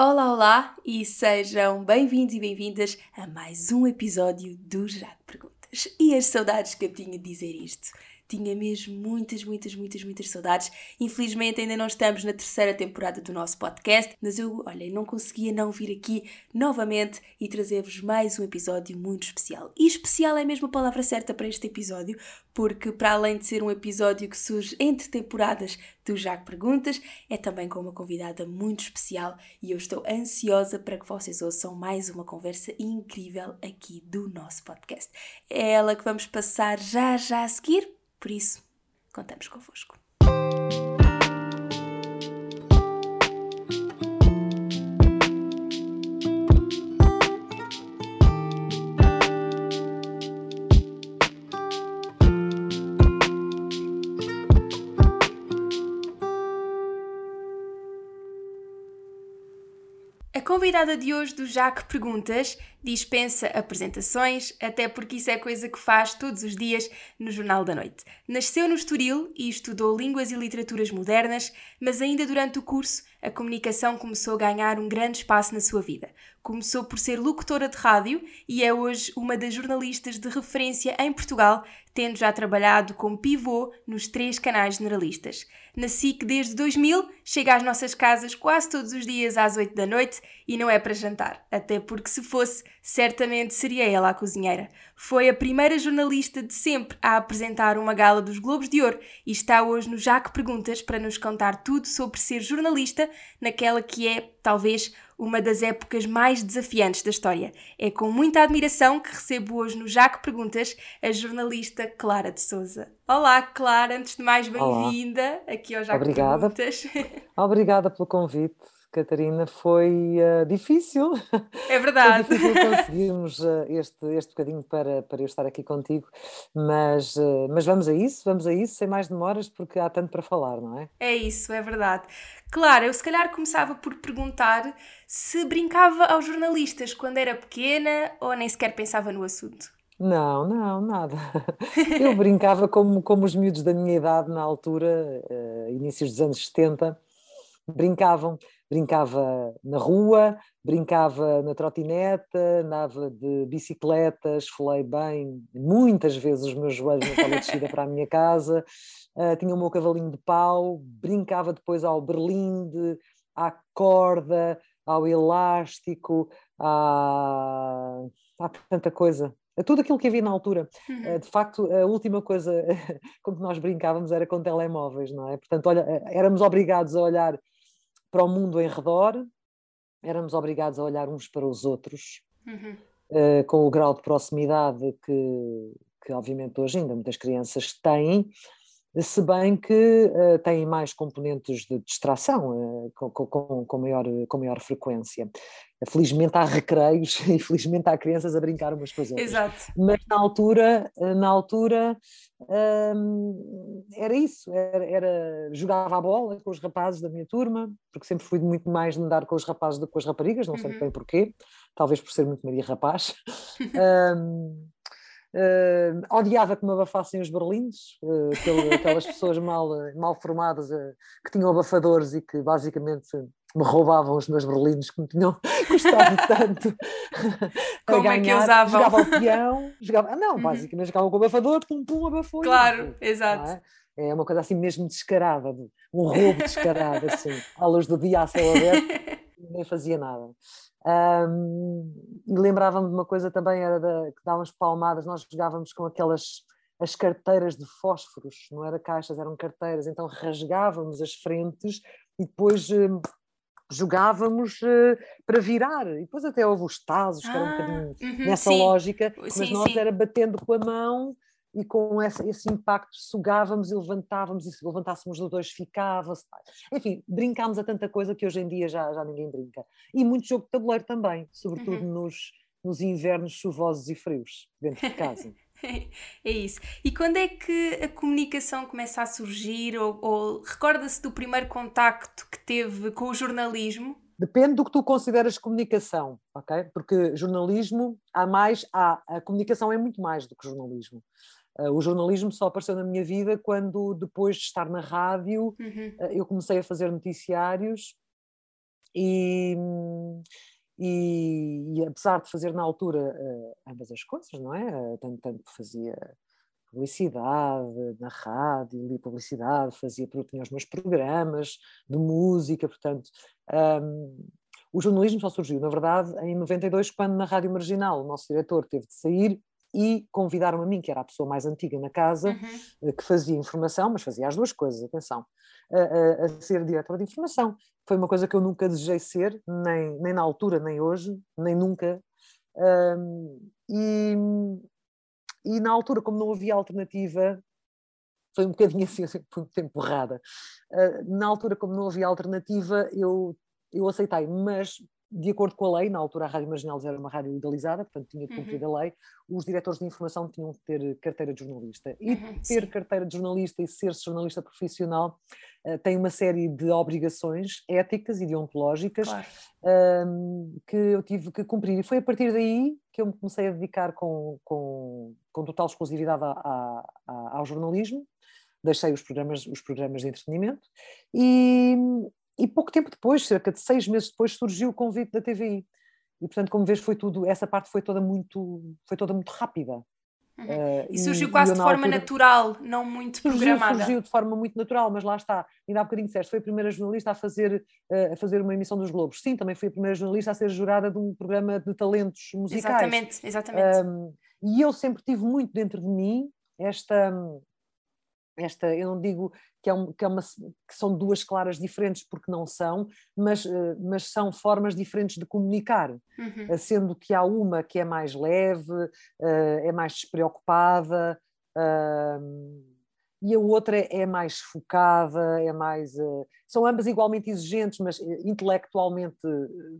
Olá, olá e sejam bem-vindos e bem-vindas a mais um episódio do Jaco Perguntas. E as saudades que eu tinha de dizer isto. Tinha mesmo muitas, muitas, muitas, muitas saudades. Infelizmente ainda não estamos na terceira temporada do nosso podcast, mas eu, olha, não conseguia não vir aqui novamente e trazer-vos mais um episódio muito especial. E especial é mesmo a palavra certa para este episódio, porque para além de ser um episódio que surge entre temporadas do Jaco Perguntas, é também com uma convidada muito especial e eu estou ansiosa para que vocês ouçam mais uma conversa incrível aqui do nosso podcast. É ela que vamos passar já já a seguir por isso, contamos convosco. Convidada de hoje do Jaque Perguntas dispensa apresentações, até porque isso é coisa que faz todos os dias no Jornal da Noite. Nasceu no Estoril e estudou Línguas e Literaturas Modernas, mas ainda durante o curso a comunicação começou a ganhar um grande espaço na sua vida. Começou por ser locutora de rádio e é hoje uma das jornalistas de referência em Portugal, tendo já trabalhado como pivô nos três canais generalistas. Na SIC desde 2000, chega às nossas casas quase todos os dias às 8 da noite e não é para jantar, até porque se fosse, certamente seria ela a cozinheira. Foi a primeira jornalista de sempre a apresentar uma gala dos Globos de Ouro e está hoje no Jaque Perguntas para nos contar tudo sobre ser jornalista naquela que é, talvez, uma das épocas mais desafiantes da história. É com muita admiração que recebo hoje no Jaque Perguntas a jornalista Clara de Souza. Olá, Clara, antes de mais, bem-vinda aqui ao Jaque Obrigada. Perguntas. Obrigada pelo convite. Catarina, foi uh, difícil. É verdade. Foi difícil conseguirmos uh, este, este bocadinho para, para eu estar aqui contigo, mas, uh, mas vamos a isso, vamos a isso, sem mais demoras, porque há tanto para falar, não é? É isso, é verdade. Claro, eu se calhar começava por perguntar se brincava aos jornalistas quando era pequena ou nem sequer pensava no assunto. Não, não, nada. Eu brincava como, como os miúdos da minha idade na altura, inícios dos anos 70, brincavam brincava na rua, brincava na trotinete, andava de bicicleta, esfolei bem muitas vezes os meus joelhos naquela descida para a minha casa, uh, tinha o meu cavalinho de pau, brincava depois ao berlinde, à corda, ao elástico, à... há tanta coisa. A tudo aquilo que havia na altura. Uhum. Uh, de facto, a última coisa com que nós brincávamos era com telemóveis, não é? Portanto, olha, éramos obrigados a olhar para o mundo em redor, éramos obrigados a olhar uns para os outros, uhum. uh, com o grau de proximidade que, que, obviamente, hoje ainda muitas crianças têm, se bem que uh, têm mais componentes de distração uh, com, com, com, maior, com maior frequência. Felizmente há recreios e felizmente há crianças a brincar umas com as outras. Exato. Mas na altura, na altura hum, era isso, era, era, jogava a bola com os rapazes da minha turma, porque sempre fui muito mais de andar com os rapazes do que com as raparigas, não sei uhum. bem porquê, talvez por ser muito Maria Rapaz. um, Uh, odiava que me abafassem os berlindes, uh, aquelas pessoas mal, mal formadas uh, que tinham abafadores e que basicamente me roubavam os meus berlindes que me tinham custado tanto. Como ganhar. é que usavam? Jogava o peão, jogava, ah, não, uhum. basicamente jogava com o abafador, pum, pum, abafou. Claro, exato. É? é? uma coisa assim mesmo descarada, um roubo descarado, assim, à luz do dia a céu aberto, nem fazia nada. Um, e lembrava-me de uma coisa também, era da, que dávamos palmadas, nós jogávamos com aquelas as carteiras de fósforos, não era caixas, eram carteiras, então rasgávamos as frentes e depois uh, jogávamos uh, para virar, e depois até houve os tazos, que era um bocadinho ah, uhum, nessa sim. lógica, mas sim, nós sim. era batendo com a mão e com esse, esse impacto sugávamos e levantávamos, e se levantássemos os dois ficava-se. Enfim, brincámos a tanta coisa que hoje em dia já, já ninguém brinca. E muito jogo de tabuleiro também, sobretudo Uhum. nos, nos invernos chuvosos e frios, dentro de casa. É isso. E quando é que a comunicação começa a surgir? Ou, ou recorda-se do primeiro contacto que teve com o jornalismo? Depende do que tu consideras comunicação, ok? Porque jornalismo há mais, há, a comunicação é muito mais do que jornalismo. Uh, o jornalismo só apareceu na minha vida quando, depois de estar na rádio, Uhum. uh, eu comecei a fazer noticiários e, E, e, apesar de fazer na altura uh, ambas as coisas, não é? Tanto, tanto fazia publicidade na rádio, li publicidade, fazia, tinha os meus programas de música, portanto, um, o jornalismo só surgiu, na verdade, em 92, quando na Rádio Marginal o nosso diretor teve de sair e convidaram a mim, que era a pessoa mais antiga na casa, uhum. que fazia informação, mas fazia as duas coisas, atenção, a, a, a ser diretora de informação. Foi uma coisa que eu nunca desejei ser, nem, nem na altura, nem hoje, nem nunca. Um, e, e na altura, como não havia alternativa, foi um bocadinho assim, foi muito empurrada. Uh, na altura, como não havia alternativa, eu, eu aceitei, mas de acordo com a lei, na altura a Rádio Marginal era uma rádio legalizada, portanto tinha de cumprir uhum. a lei, os diretores de informação tinham de ter carteira de jornalista. E uhum, ter sim. carteira de jornalista e ser jornalista profissional uh, tem uma série de obrigações éticas e deontológicas claro. uh, que eu tive que cumprir. E foi a partir daí que eu me comecei a dedicar com, com, com total exclusividade a, a, a, ao jornalismo, deixei os programas, os programas de entretenimento e, e pouco tempo depois, cerca de seis meses depois, surgiu o convite da TVI. E portanto, como vês, foi tudo, essa parte foi toda muito, foi toda muito rápida. Uhum. Uh, e surgiu e, quase e de forma altura, natural, não muito surgiu, programada. Surgiu de forma muito natural, mas lá está. Ainda há bocadinho disseste, foi a primeira jornalista a fazer, uh, a fazer uma emissão dos Globos. Sim, também foi a primeira jornalista a ser jurada de um programa de talentos musicais. Exatamente, exatamente. Um, e eu sempre tive muito dentro de mim esta, esta, eu não digo que, é um, que, é uma, que são duas claras diferentes, porque não são, mas, eh, mas são formas diferentes de comunicar, uhum. Eh, sendo que há uma que é mais leve, eh, é mais despreocupada, e a outra é mais focada, é mais. São ambas igualmente exigentes, mas intelectualmente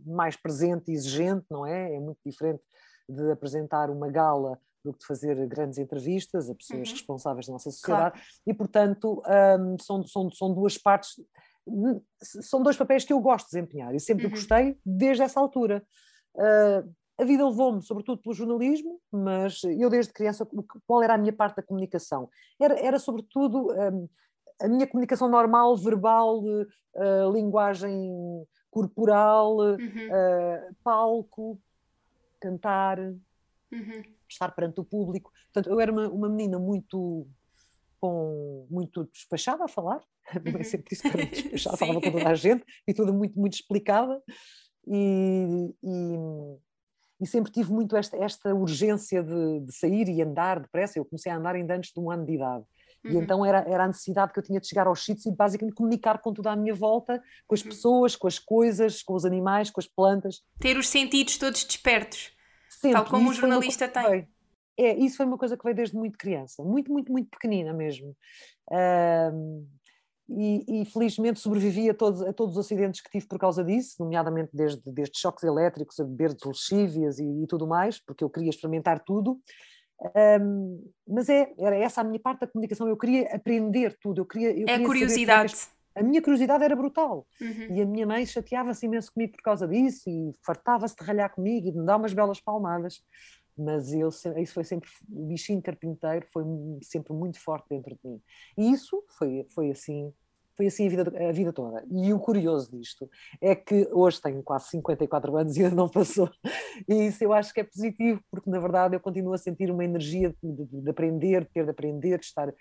mais presente e exigente, não é? É muito diferente de apresentar uma gala do que de fazer grandes entrevistas a pessoas uhum. responsáveis da nossa sociedade claro. e, portanto, um, são, são, são duas partes, são dois papéis que eu gosto de desempenhar e sempre uhum. gostei desde essa altura. Uh, a vida levou-me, sobretudo, pelo jornalismo, mas eu desde criança, qual era a minha parte da comunicação? Era, era sobretudo, um, a minha comunicação normal, verbal, uh, linguagem corporal, uhum. uh, palco, cantar, uhum estar perante o público. Portanto, eu era uma, uma menina muito com muito despachada a falar, é sempre disse para despachar, falava com toda a gente e tudo muito, muito explicada e, e, e sempre tive muito esta, esta urgência de, de, sair e andar depressa, eu comecei a andar ainda antes de um ano de idade. Uhum. E então era, era a necessidade que eu tinha de chegar aos sítios e basicamente comunicar com toda a minha volta, com as uhum. pessoas, com as coisas, com os animais, com as plantas. Ter os sentidos todos despertos. Sempre. Tal como o jornalista tem. É, isso foi uma coisa que veio desde muito criança, muito, muito, muito pequenina mesmo. e, e, felizmente sobrevivi a todos, a todos os acidentes que tive por causa disso, nomeadamente desde, desde choques elétricos a beber de lexívias e, e, tudo mais, porque eu queria experimentar tudo. Um, mas é, era essa a minha parte da comunicação, eu queria aprender tudo, eu queria. Eu é queria a curiosidade. A minha curiosidade era brutal. Uhum. E a minha mãe chateava-se imenso comigo por causa disso e fartava-se de ralhar comigo e de me dar umas belas palmadas. Mas eu, isso foi sempre, o bichinho carpinteiro foi sempre muito forte dentro de mim. E isso foi, foi assim foi assim a vida, a vida toda. E o curioso disto é que hoje tenho quase 54 anos e ainda não passou. E isso eu acho que é positivo, porque na verdade eu continuo a sentir uma energia de, de, de aprender, de ter de aprender, de estar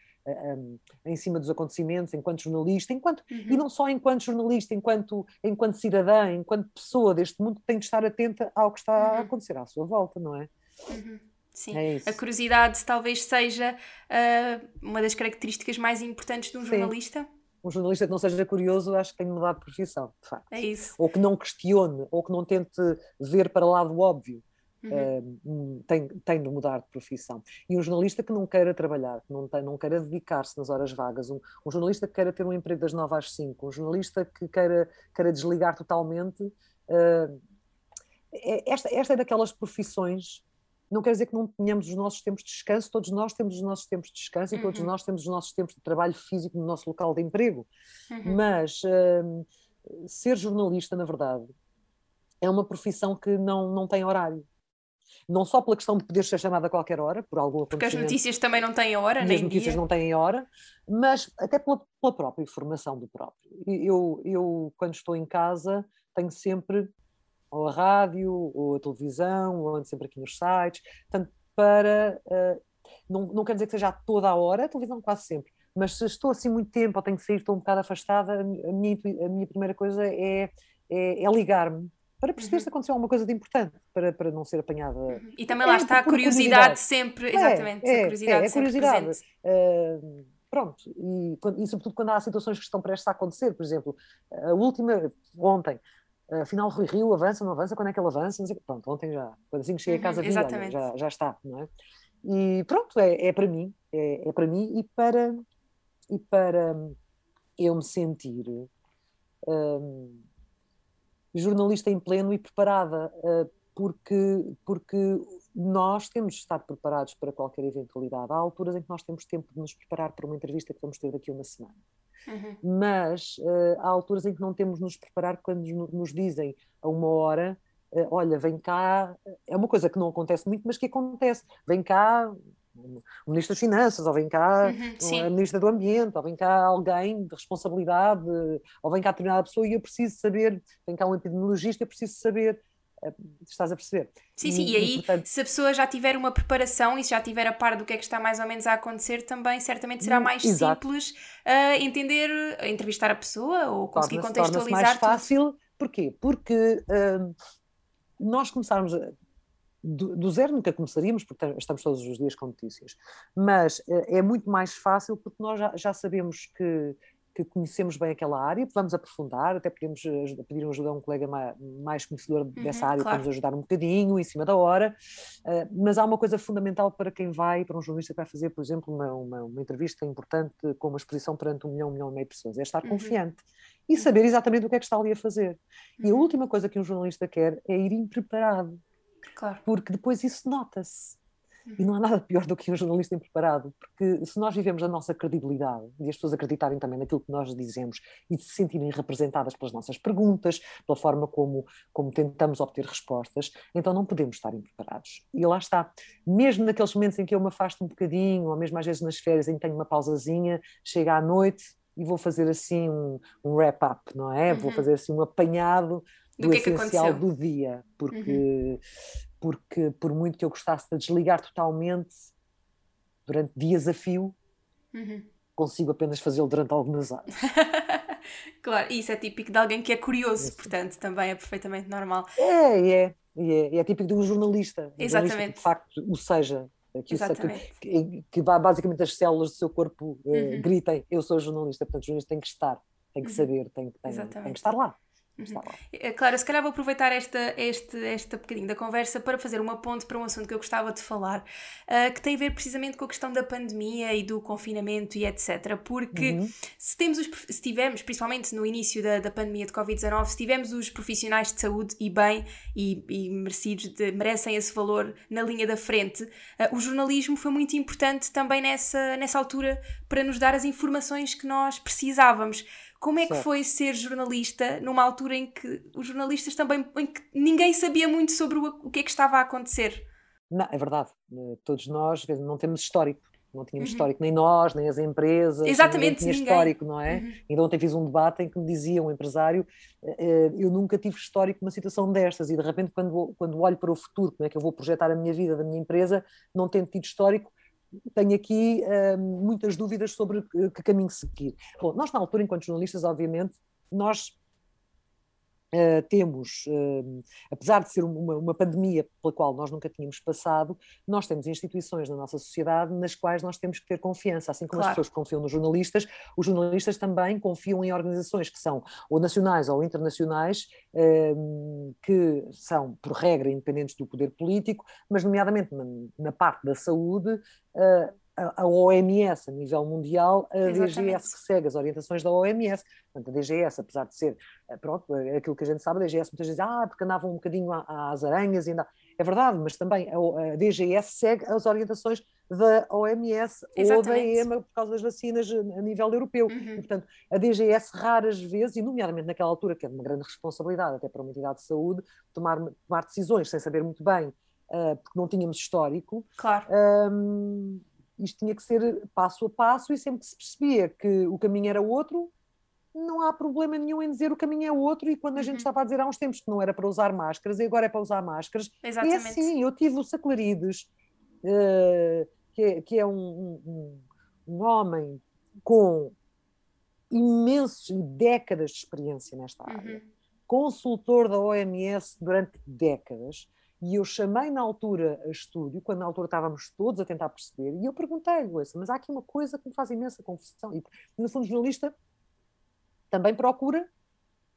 em cima dos acontecimentos, enquanto jornalista, enquanto, uhum. e não só enquanto jornalista, enquanto, enquanto cidadã, enquanto pessoa deste mundo, tem de estar atenta ao que está uhum. a acontecer à sua volta, não é? Uhum. Sim, é a curiosidade talvez seja uh, uma das características mais importantes de um Sim. jornalista. Um jornalista que não seja curioso, acho que tem de mudar de profissão, de facto. É isso. Ou que não questione, ou que não tente ver para lá do óbvio uhum. uh, tem, tem de mudar de profissão. E um jornalista que não queira trabalhar, que não, tem, não queira dedicar-se nas horas vagas, um, um, jornalista que queira ter um emprego das 9 às 5, um jornalista que queira, queira desligar totalmente. Uh, esta, esta é daquelas profissões não quer dizer que não tenhamos os nossos tempos de descanso, todos nós temos os nossos tempos de descanso uhum. e todos uhum. nós temos os nossos tempos de trabalho físico no nosso local de emprego. Uhum. Mas uh, ser jornalista, na verdade, é uma profissão que não, não tem horário não só pela questão de poder ser chamada a qualquer hora, por algum Porque as notícias também não têm hora, nem As notícias dia. não têm hora, mas até pela, pela própria informação do próprio. Eu, eu, quando estou em casa, tenho sempre ou a rádio, ou a televisão, ou ando sempre aqui nos sites. Portanto, para. Uh, não, não quer dizer que seja toda a hora, a televisão quase sempre, mas se estou assim muito tempo ou tenho que sair, estou um bocado afastada, a minha, a minha primeira coisa é, é, é ligar-me para perceber uhum. se aconteceu alguma coisa de importante, para, para não ser apanhada. Uhum. E também é, lá está a curiosidade, curiosidade, sempre, exatamente, é, a curiosidade, é, é curiosidade. Uh, pronto, e, e, sobretudo quando há situações que estão prestes a acontecer, por exemplo, a última, ontem, afinal Rui Rio avança, não avança, quando é que ele avança? Pronto, ontem já, quando assim cheguei a casa, uhum, vi, já, já está, não é? E pronto, é, é para mim, é, é para mim e para, e para eu me sentir um, jornalista em pleno e preparada, uh, porque, porque nós temos de estar preparados para qualquer eventualidade. Há alturas em que nós temos tempo de nos preparar para uma entrevista que vamos ter daqui a uma semana. Uhum. Mas uh, há alturas em que não temos de nos preparar quando nos, nos dizem a uma hora uh, olha, vem cá, é uma coisa que não acontece muito, mas que acontece, vem cá o Ministro das Finanças, ou vem cá uhum, a Ministra do Ambiente, ou vem cá alguém de responsabilidade, ou vem cá determinada pessoa e eu preciso saber, vem cá um epidemiologista, eu preciso saber eh, estás a perceber? Sim, sim, e, e aí, portanto, se a pessoa já tiver uma preparação e se já tiver a par do que é que está mais ou menos a acontecer, também certamente será mais exato. simples uh, entender, entrevistar a pessoa ou conseguir contextualizar. Mais fácil, porquê? Porque uh, nós começarmos a, do, do, zero nunca começaríamos, porque estamos todos os dias com notícias, mas é, é muito mais fácil porque nós já, já sabemos que, que, conhecemos bem aquela área, vamos aprofundar, até podemos pedir ajuda a um colega mais, mais conhecedor uhum, dessa área claro. para nos ajudar um bocadinho, em cima da hora, uh, mas há uma coisa fundamental para quem vai, para um jornalista que vai fazer, por exemplo, uma, uma, uma entrevista importante com uma exposição perante um milhão, um milhão e meio de pessoas, é estar uhum. confiante e saber exatamente o que é que está ali a fazer. E a uhum. última coisa que um jornalista quer é ir impreparado. Claro. Porque depois isso nota-se. E não há nada pior do que um jornalista impreparado, porque se nós vivemos a nossa credibilidade e as pessoas acreditarem também naquilo que nós dizemos e se sentirem representadas pelas nossas perguntas, pela forma como, como tentamos obter respostas, então não podemos estar impreparados. E lá está. Mesmo naqueles momentos em que eu me afasto um bocadinho, ou mesmo às vezes nas férias em que tenho uma pausazinha, chega à noite e vou fazer assim um, um wrap-up, não é? Uhum. Vou fazer assim um apanhado do, do que essencial é que do dia, porque, uhum. porque por muito que eu gostasse de desligar totalmente durante dias a fio, uhum. consigo apenas fazê-lo durante algumas horas. claro, isso é típico de alguém que é curioso, portanto também é perfeitamente normal. É, é, é, é típico de um jornalista. Exatamente. Jornalista de facto, o seja. Que, que, que, basicamente as células do seu corpo uh, uhum. gritem: Eu sou jornalista, portanto, o jornalista tem que estar, tem que uhum. saber, tem, tem, tem que estar lá. Uhum. É, claro, se calhar vou aproveitar esta, este, esta bocadinho da conversa para fazer uma ponte para um assunto que eu gostava de falar, uh, que tem a ver precisamente com a questão da pandemia e do confinamento e etc. Porque uhum. se, temos os, se tivemos, principalmente no início da, da pandemia de Covid-19, se tivemos os profissionais de saúde e bem e, e merecidos, de, merecem esse valor na linha da frente, uh, o jornalismo foi muito importante também nessa, nessa altura para nos dar as informações que nós precisávamos. Como é que foi ser jornalista numa altura em que os jornalistas também, em que ninguém sabia muito sobre o, o que é que estava a acontecer? Não, é verdade. Eh, todos nós não temos histórico. Não tínhamos uhum. histórico, nem nós, nem as empresas. Exatamente, ninguém tinha histórico, não é? Uhum. Ainda ontem fiz um debate em que me dizia um empresário: eh, eh, eu nunca tive histórico numa situação destas, e de repente, quando, quando olho para o futuro, como é que eu vou projetar a minha vida, da minha empresa, não tendo tido histórico, tenho aqui uh, muitas dúvidas sobre que caminho seguir. Bom, nós na altura, enquanto jornalistas, obviamente, nós Uh, temos, uh, apesar de ser uma, uma, pandemia pela qual nós nunca tínhamos passado, nós temos instituições na nossa sociedade nas quais nós temos que ter confiança, assim como claro. as pessoas confiam nos jornalistas, os jornalistas também confiam em organizações que são ou nacionais ou internacionais, uh, que são, por regra, independentes do poder político, mas nomeadamente na, na parte da saúde, a OMS a nível mundial, a Exatamente. DGS que segue as orientações da OMS. Portanto, a DGS, apesar de ser, eh, pronto, é aquilo que a gente sabe, a DGS muitas vezes, ah, porque andavam um bocadinho às aranhas e ainda. É verdade, mas também a, DGS segue as orientações da OMS Exatamente. ou da EMA por causa das vacinas a nível europeu. Uhum. E, portanto, a DGS raras vezes, e nomeadamente naquela altura, que é uma grande responsabilidade até para uma entidade de saúde, tomar, tomar decisões sem saber muito bem, uh, porque não tínhamos histórico. Claro. Um, isto tinha que ser passo a passo e sempre que se percebia que o caminho era outro, não há problema nenhum em dizer o caminho é outro, e quando a gente Uhum. estava a dizer há uns tempos que não era para usar máscaras, e agora é para usar máscaras, é Exatamente. assim, eu tive o Saclarides, eh, que é, que é um, um- um- homem com imensos e décadas de experiência nesta área, Uhum. consultor da OMS durante décadas, e eu chamei na altura a estúdio, quando na altura estávamos todos a tentar perceber, e eu perguntei-lhe, "Ouça, mas há aqui uma coisa que me faz imensa confusão, e no fundo o jornalista também procura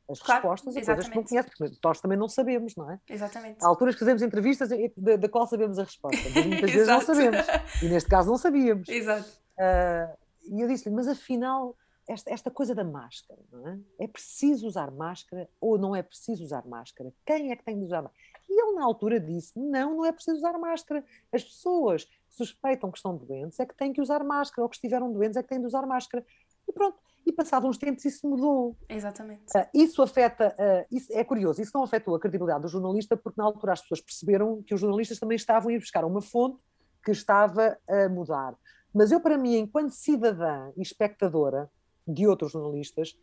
as Claro, respostas a coisas que não conhece, porque nós também não sabemos, não é? Exatamente. Há alturas que fazemos entrevistas e- da, da qual sabemos a resposta, mas muitas vezes não sabemos, e neste caso não sabíamos. Exato. Ah, e eu disse-lhe, mas afinal, esta, esta coisa da máscara, não é? É preciso usar máscara ou não é preciso usar máscara? Quem é que tem de usar máscara? E ele, na altura, disse: não, não é preciso usar máscara. As pessoas que suspeitam que estão doentes é que têm que usar máscara, ou que estiveram doentes é que têm de usar máscara. E pronto. E passado uns tempos isso mudou. Exatamente. Ah, isso afeta, ah, isso é curioso, isso não afetou a credibilidade do jornalista, porque na altura as pessoas perceberam que os jornalistas também estavam a ir buscar uma fonte que estava a mudar. Mas eu, para mim, enquanto cidadã e espectadora de outros jornalistas,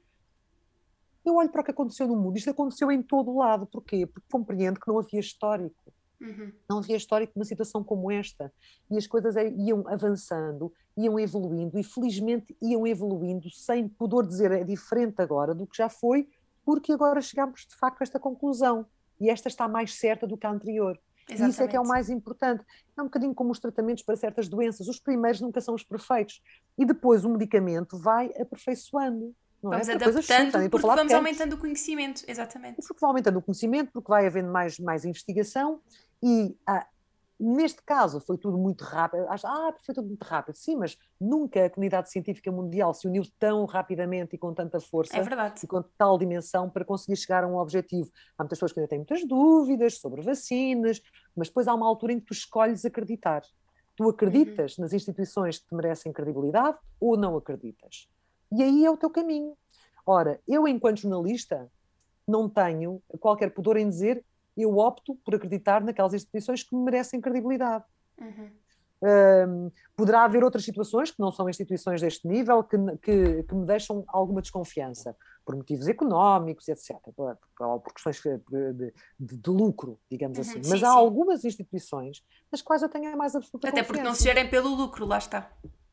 eu olho para o que aconteceu no mundo. Isto aconteceu em todo o lado. Porquê? Porque compreendo que não havia histórico Uhum. não havia histórico de uma situação como esta. E as coisas é- iam avançando, iam evoluindo, e felizmente iam evoluindo sem poder dizer é diferente agora do que já foi, porque agora chegamos de facto a esta conclusão. E esta está mais certa do que a anterior. E isso é que é o Exatamente. mais importante. É um bocadinho como os tratamentos para certas doenças. Os primeiros nunca são os perfeitos. E depois o medicamento vai aperfeiçoando. Não Vamos é? Adaptando porque de vamos aumentando o conhecimento. Exatamente. porque vai aumentando o conhecimento, porque vai havendo mais, mais investigação e ah, neste caso foi tudo muito rápido. Ah, foi tudo muito rápido. Sim, mas nunca a comunidade científica mundial se uniu tão rapidamente e com tanta força É e com tal dimensão para conseguir chegar a um objetivo. Há muitas pessoas que ainda têm muitas dúvidas sobre vacinas, mas depois há uma altura em que tu escolhes acreditar. Tu acreditas nas instituições que te merecem credibilidade ou não acreditas? E aí é o teu caminho. Ora, eu, enquanto jornalista, não tenho qualquer pudor em dizer eu opto por acreditar naquelas instituições que me merecem credibilidade. Uhum. Hum, poderá haver outras situações que não são instituições deste nível que, que, que me deixam alguma desconfiança, por motivos económicos, etc., por, por, questões de, de, de, lucro, digamos Uhum, assim. sim, Mas há sim. algumas instituições nas quais eu tenho a mais absoluta Até porque não se gerem pelo lucro, lá está.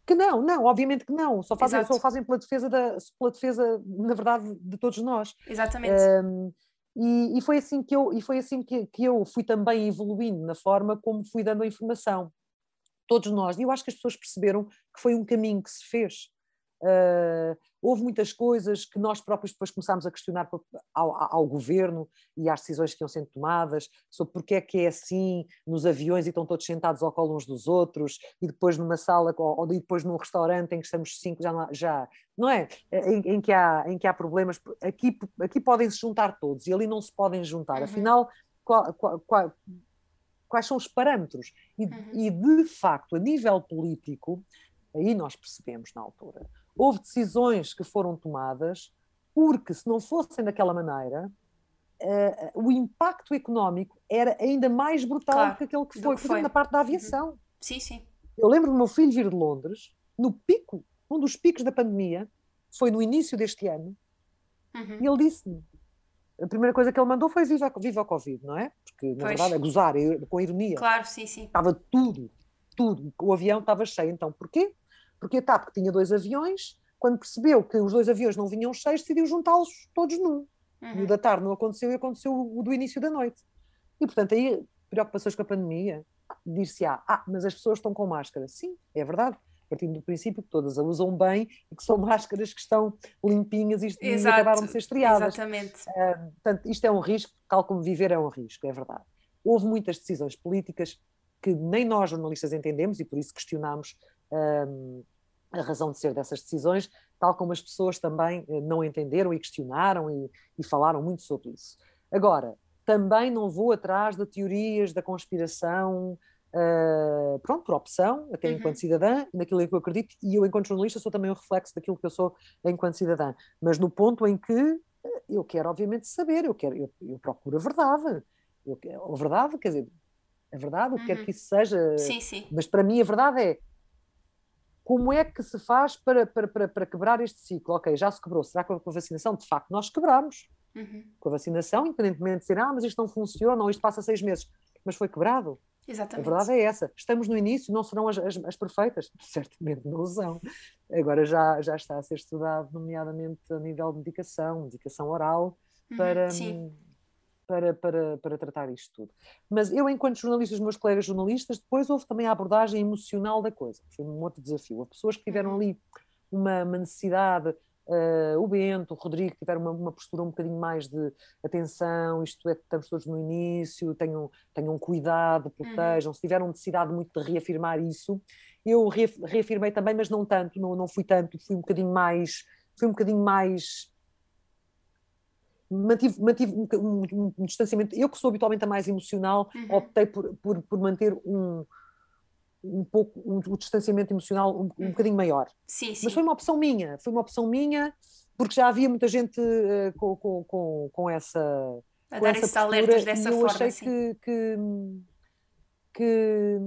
Que não, não, obviamente que não. Só fazem, Exato. só fazem pela, defesa da, pela defesa, na verdade, de todos nós. Exatamente. Um, e, e foi assim que eu, e foi assim que, que eu fui também evoluindo na forma como fui dando a informação. Todos nós. E eu acho que as pessoas perceberam que foi um caminho que se fez. Uh, houve muitas coisas que nós próprios depois começámos a questionar ao, ao, governo e às decisões que iam sendo tomadas sobre porque é que é assim nos aviões e estão todos sentados ao colo uns dos outros e depois numa sala ou, ou depois num restaurante em que estamos cinco já, não, já não é? Em, em, que há, em que há problemas, aqui, aqui podem se juntar todos e ali não se podem juntar. Uhum. Afinal, qual, qual, qual, quais são os parâmetros? E, Uhum. e de facto, a nível político, aí nós percebemos na altura houve decisões que foram tomadas porque, se não fossem daquela maneira, uh, o impacto económico era ainda mais brutal Claro, do que aquele que foi, que foi. na parte da aviação. Uhum. Sim, sim. Eu lembro do meu filho vir de Londres, no pico, um dos picos da pandemia, foi no início deste ano, Uhum. e ele disse-me. A primeira coisa que ele mandou foi viva, viva o Covid, não é? Porque, na Pois. verdade, a gozar, com ironia. Claro, sim, sim. Estava tudo, tudo. O avião estava cheio. Então, porquê? Porque a TAP, que tinha dois aviões, quando percebeu que os dois aviões não vinham cheios, decidiu juntá-los todos num. E o Uhum. da tarde não aconteceu e aconteceu o do início da noite. E, portanto, aí, preocupações com a pandemia, dir-se-á, ah, mas as pessoas estão com máscara. Sim, é verdade. Partindo do princípio que todas a usam bem e que são máscaras que estão limpinhas e, e Exato, acabaram de ser estreadas. Exatamente. Portanto, isto é um risco, tal como viver é um risco, é verdade. Houve muitas decisões políticas que nem nós, jornalistas, entendemos e por isso questionámos hum, a razão de ser dessas decisões, tal como as pessoas também eh, não entenderam e questionaram e, e falaram muito sobre isso. Agora, também não vou atrás de teorias da conspiração, uh, pronto, por opção, até Uhum. enquanto cidadã, naquilo em que eu acredito, e eu, enquanto jornalista, sou também um reflexo daquilo que eu sou enquanto cidadã. Mas no ponto em que eh, eu quero, obviamente, saber, eu, quero, eu, eu procuro a verdade. Eu, a verdade, quer dizer, a verdade, o que quer Uhum. que isso seja, Sim, sim. mas para mim a verdade é como é que se faz para, para, para, para, quebrar este ciclo? Ok, já se quebrou, será que com a vacinação? De facto, nós quebramos. Uhum. Com a vacinação, independentemente de dizer, ah, mas isto não funciona, ou isto passa seis meses, mas foi quebrado. Exatamente. A verdade é essa. Estamos no início, não serão as, as, as, perfeitas? Certamente não são. Agora já, já está a ser estudado, nomeadamente a nível de medicação, medicação oral, uhum, para, hum, para, para, para tratar isto tudo. Mas eu, enquanto jornalista, os meus colegas jornalistas, depois houve também a abordagem emocional da coisa, foi um outro desafio. Houve pessoas que tiveram uhum. ali uma, uma necessidade Uh, o Bento, o Rodrigo tiveram uma, uma, postura um bocadinho mais de atenção, isto é, estamos todos no início, tenham, tenham cuidado, protejam, uhum. se tiveram necessidade muito de reafirmar isso. Eu reafirmei também, mas não tanto, não, não fui tanto, fui um bocadinho mais, fui um bocadinho mais mantive, mantive um, um, um, distanciamento. Eu, que sou habitualmente a mais emocional, uhum. optei por, por, por manter um, um pouco um, um distanciamento emocional um, um uhum. bocadinho maior. Sim, sim. Mas foi uma opção minha, foi uma opção minha, porque já havia muita gente uh, com, com, com, com, essa. A com dar esses alertas dessa eu forma. achei sim. que, que, que.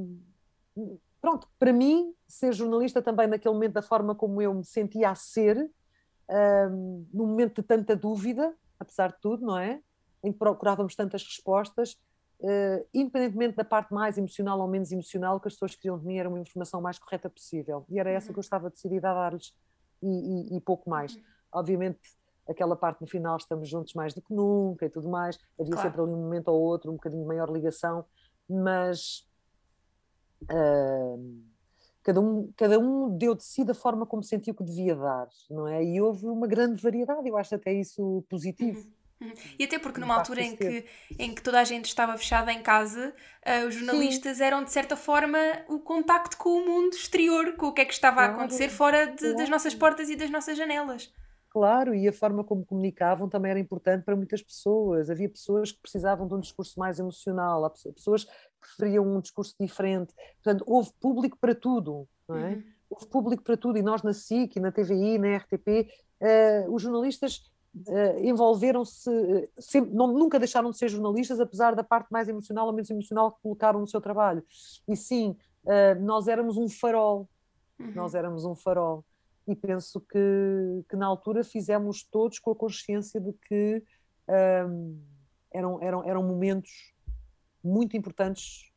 Pronto, para mim, ser jornalista também naquele momento, da forma como eu me sentia a ser, um, num momento de tanta dúvida, apesar de tudo, não é? Em que procurávamos tantas respostas, uh, independentemente da parte mais emocional ou menos emocional, que as pessoas queriam de mim era uma informação mais correta possível. E era essa uhum. que eu estava decidida a dar-lhes e, e, e, pouco mais. Uhum. Obviamente, aquela parte no final, estamos juntos mais do que nunca e tudo mais. Havia claro. sempre ali um momento ou outro, um bocadinho maior ligação, mas. Uh, cada um, cada um deu de si da forma como sentiu que devia dar, não é? E houve uma grande variedade, eu acho até isso positivo. Uhum. Uhum. E até porque numa altura em que, em que toda a gente estava fechada em casa, uh, os jornalistas Sim. eram de certa forma o contacto com o mundo exterior, com o que é que estava claro, a acontecer fora de, claro. das nossas portas e das nossas janelas. Claro, e a forma como comunicavam também era importante para muitas pessoas. Havia pessoas que precisavam de um discurso mais emocional, pessoas que preferiam um discurso diferente. Portanto, houve público para tudo, não é? Uhum. Houve público para tudo, e nós na SIC, na TVI, na RTP, uh, eh, os jornalistas uh, envolveram-se, uh, nunca deixaram de ser jornalistas, apesar da parte mais emocional ou menos emocional que colocaram no seu trabalho. E sim, nós éramos um farol, uhum. nós éramos um farol. E penso que, que na altura fizemos todos com a consciência de que um, ehm, eram, eram, eram momentos muito importantes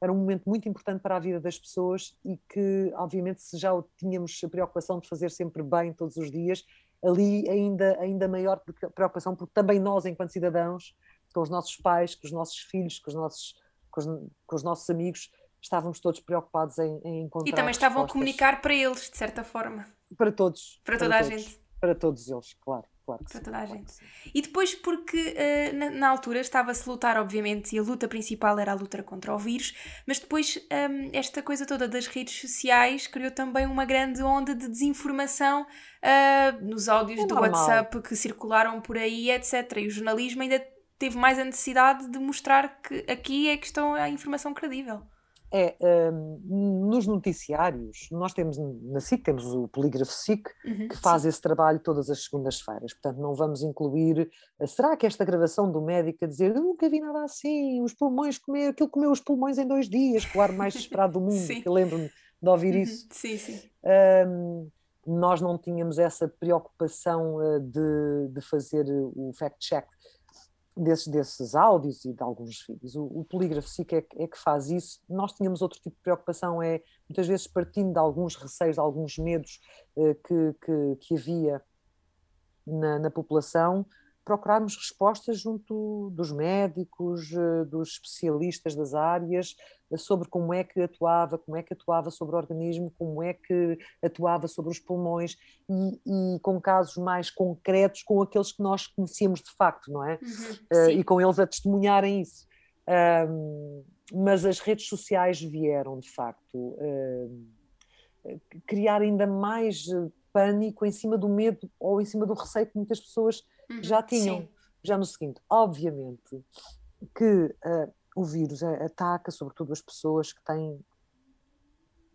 era um momento muito importante para a vida das pessoas e que, obviamente, se já tínhamos a preocupação de fazer sempre bem todos os dias, ali ainda, ainda maior preocupação, porque também nós, enquanto cidadãos, com os nossos pais, com os nossos filhos, com os nossos, com os, com os nossos amigos, estávamos todos preocupados em, em encontrar. E também estavam respostas. a comunicar para eles, de certa forma. Para todos. Para toda para a todos, gente. Para todos eles, claro claro para sim, toda a claro gente. E depois, porque uh, na, na, altura estava-se a lutar, obviamente, e a luta principal era a luta contra o vírus, mas depois um, ehm, esta coisa toda das redes sociais criou também uma grande onda de desinformação uh, nos áudios é do normal. WhatsApp que circularam por aí, etc. E o jornalismo ainda teve mais a necessidade de mostrar que aqui é que está a informação credível é um, nos noticiários, nós temos na SIC, temos o Polígrafo SIC, uhum, que faz sim. esse trabalho todas as segundas-feiras, portanto não vamos incluir, eh, será que esta gravação do médico a dizer, eu nunca vi nada assim, os pulmões comer, aquilo comeu os pulmões em dois dias, o ar mais esperado do mundo, que lembro-me de ouvir uhum, isso. Sim, sim. Um, nós não tínhamos essa preocupação uh, de, de fazer o fact-check desses, desses áudios e de alguns vídeos. O, o polígrafo SIC é, é, que faz isso. Nós tínhamos outro tipo de preocupação, é muitas vezes partindo de alguns receios, de alguns medos eh, que, que, que, havia na, na população, procurarmos respostas junto dos médicos, eh, dos especialistas das áreas, eh, sobre como é que atuava, como é que atuava sobre o organismo, como é que atuava sobre os pulmões e, e com casos mais concretos com aqueles que nós conhecíamos de facto, não é? Uhum, uh, e com eles a testemunharem isso. Um, mas as redes sociais vieram, de facto, uh, criar ainda mais pânico em cima do medo ou em cima do receio que muitas pessoas uhum, já tinham. Sim. Já no seguinte, obviamente que uh, o vírus ataca sobretudo as pessoas que têm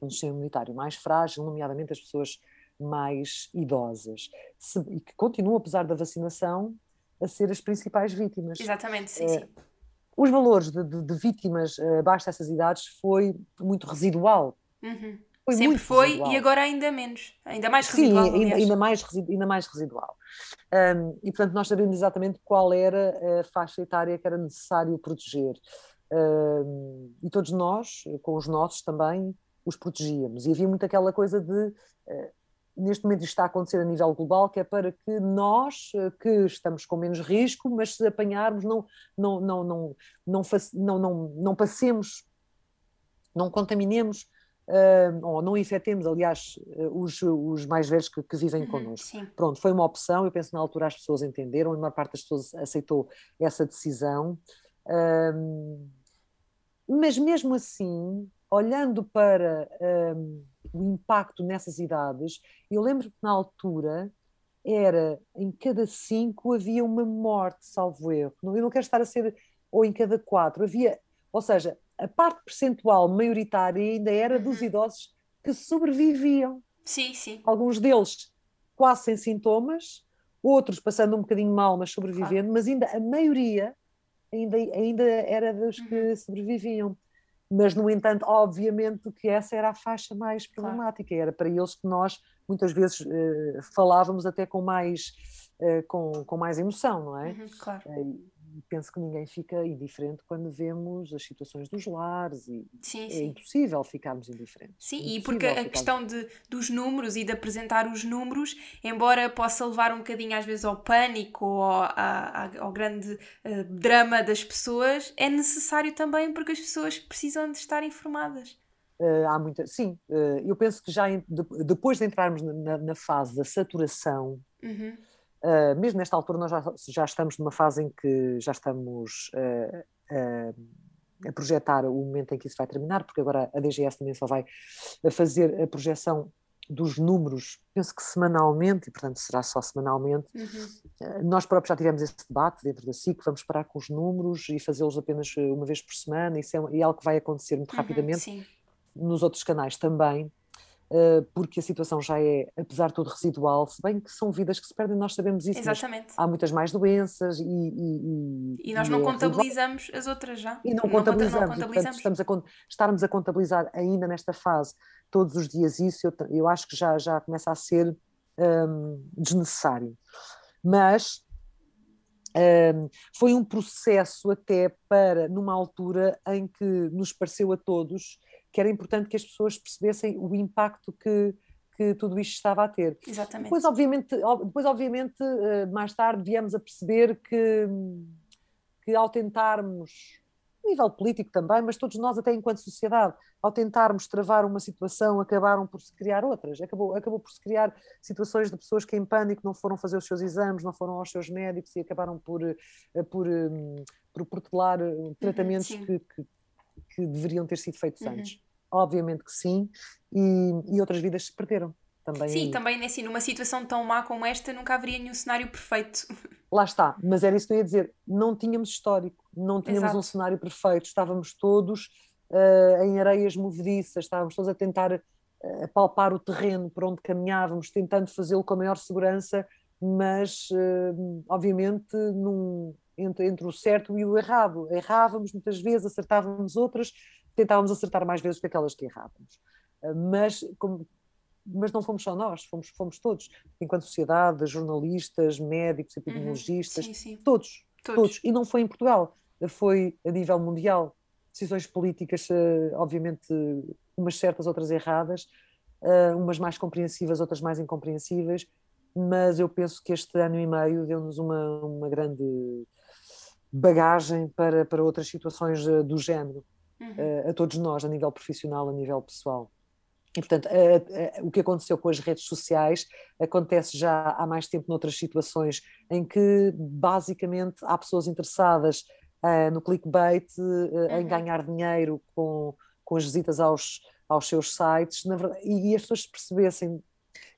um sistema imunitário mais frágil, nomeadamente as pessoas mais idosas, se, e que continuam, apesar da vacinação, a ser as principais vítimas. Exatamente, sim, uh, sim. Os valores de, de, de vítimas uh, abaixo dessas idades foi muito residual. Uhum. Foi Sempre foi residual. e agora ainda menos, ainda mais residual. Sim, ainda, ainda, mais, ainda mais residual. Um, e portanto nós sabemos exatamente qual era a faixa etária que era necessário proteger. Um, e todos nós, com os nossos também, os protegíamos. E havia muito aquela coisa de. Uh, neste momento isto está a acontecer a nível global, que é para que nós, eh, que estamos com menos risco, mas se apanharmos, não, não, não, não, não, não, não, não passemos, não contaminemos uh, ou não infectemos, aliás, uh, os, os mais velhos que, que vivem uhum, connosco. Sim. Pronto, foi uma opção, eu penso que na altura as pessoas entenderam, a maior parte das pessoas aceitou essa decisão. Mas mesmo assim, olhando para o impacto nessas idades, eu lembro que na altura era em cada cinco havia uma morte, salvo erro. Eu não quero estar a ser, ou em cada quatro, havia, ou seja, a parte percentual maioritária ainda era dos uhum. idosos que sobreviviam. Sim, sim. Alguns deles quase sem sintomas, outros passando um bocadinho mal, mas sobrevivendo, claro. mas ainda a maioria ainda, ainda era dos que uhum. sobreviviam. Mas, no entanto, obviamente que essa era a faixa mais problemática, claro. era para eles que nós muitas vezes uh, falávamos até com mais, uh, com, com mais emoção, não é? Uhum, claro. Uh, penso que ninguém fica indiferente quando vemos as situações dos lares e sim, é sim. impossível ficarmos indiferentes. Sim, é e porque a questão de, dos números e de apresentar os números, embora possa levar um bocadinho às vezes ao pânico ou ao, ao grande uh, drama das pessoas, é necessário também porque as pessoas precisam de estar informadas. Uh, há muita, sim, uh, eu penso que já em, de, depois de entrarmos na, na fase da saturação, uhum Uh, mesmo nesta altura, nós já, já, estamos numa fase em que já estamos uh, uh, a projetar o momento em que isso vai terminar, porque agora a DGS também só vai fazer a projeção dos números, penso que semanalmente, e portanto será só semanalmente. Uhum. Nós próprios já tivemos esse debate dentro da SIC, vamos parar com os números e fazê-los apenas uma vez por semana, isso é, é algo que vai acontecer muito uhum, rapidamente. Sim. Nos outros canais também. Eh, porque a situação já é, apesar de tudo, residual, se bem que são vidas que se perdem, nós sabemos isso. Exatamente. Há muitas mais doenças e. E, e, e nós não é contabilizamos residual. as outras já. E não, não contabilizamos. Não contabilizamos. E, portanto, estamos a, estarmos a contabilizar ainda nesta fase todos os dias isso, eu, eu acho que já, já começa a ser um, desnecessário. Mas um, foi um processo até para, numa altura em que nos pareceu a todos que era importante que as pessoas percebessem o impacto que, que tudo isto estava a ter. Exatamente. Depois, obviamente, depois, obviamente eh, mais tarde viemos a perceber que, que ao tentarmos, a nível político também, mas todos nós, até enquanto sociedade, ao tentarmos travar uma situação, acabaram por se criar outras. Acabou, acabou por se criar situações de pessoas que em pânico não foram fazer os seus exames, não foram aos seus médicos e acabaram por, eh, por, hum, por protelar eh, tratamentos uhum, que, que, que, deveriam ter sido feitos uhum. antes. Obviamente que sim, e, e outras vidas se perderam. Também sim, aí. também assim, numa situação tão má como esta, nunca haveria nenhum cenário perfeito. Lá está, mas era isso que eu ia dizer. Não tínhamos histórico, não tínhamos Exato. um cenário perfeito, estávamos todos uh, em areias movediças, estávamos todos a tentar uh, palpar o terreno por onde caminhávamos, tentando fazê-lo com a maior segurança, mas uh, obviamente num, entre, entre o certo e o errado. Errávamos muitas vezes, acertávamos outras, tentávamos acertar mais vezes que aquelas que errávamos. Ah, mas, como, mas não fomos só nós, fomos, fomos todos, enquanto sociedade, jornalistas, médicos, uhum. epidemiologistas, uhum. sim, sim. Todos, todos, todos. E não foi em Portugal, foi a nível mundial. Decisões políticas, ah, obviamente, umas certas, outras erradas, ah, umas mais compreensivas, outras mais incompreensíveis, mas eu penso que este ano e meio deu-nos uma, uma grande bagagem para, para outras situações do género uhum. a, a todos nós, a nível profissional, a nível pessoal. E, portanto, a, a, o que aconteceu com as redes sociais acontece já há mais tempo noutras situações em que, basicamente, há pessoas interessadas uh, no clickbait, uh, uhum. em ganhar dinheiro com, com as visitas aos, aos seus sites, verdade, e, e, as pessoas percebessem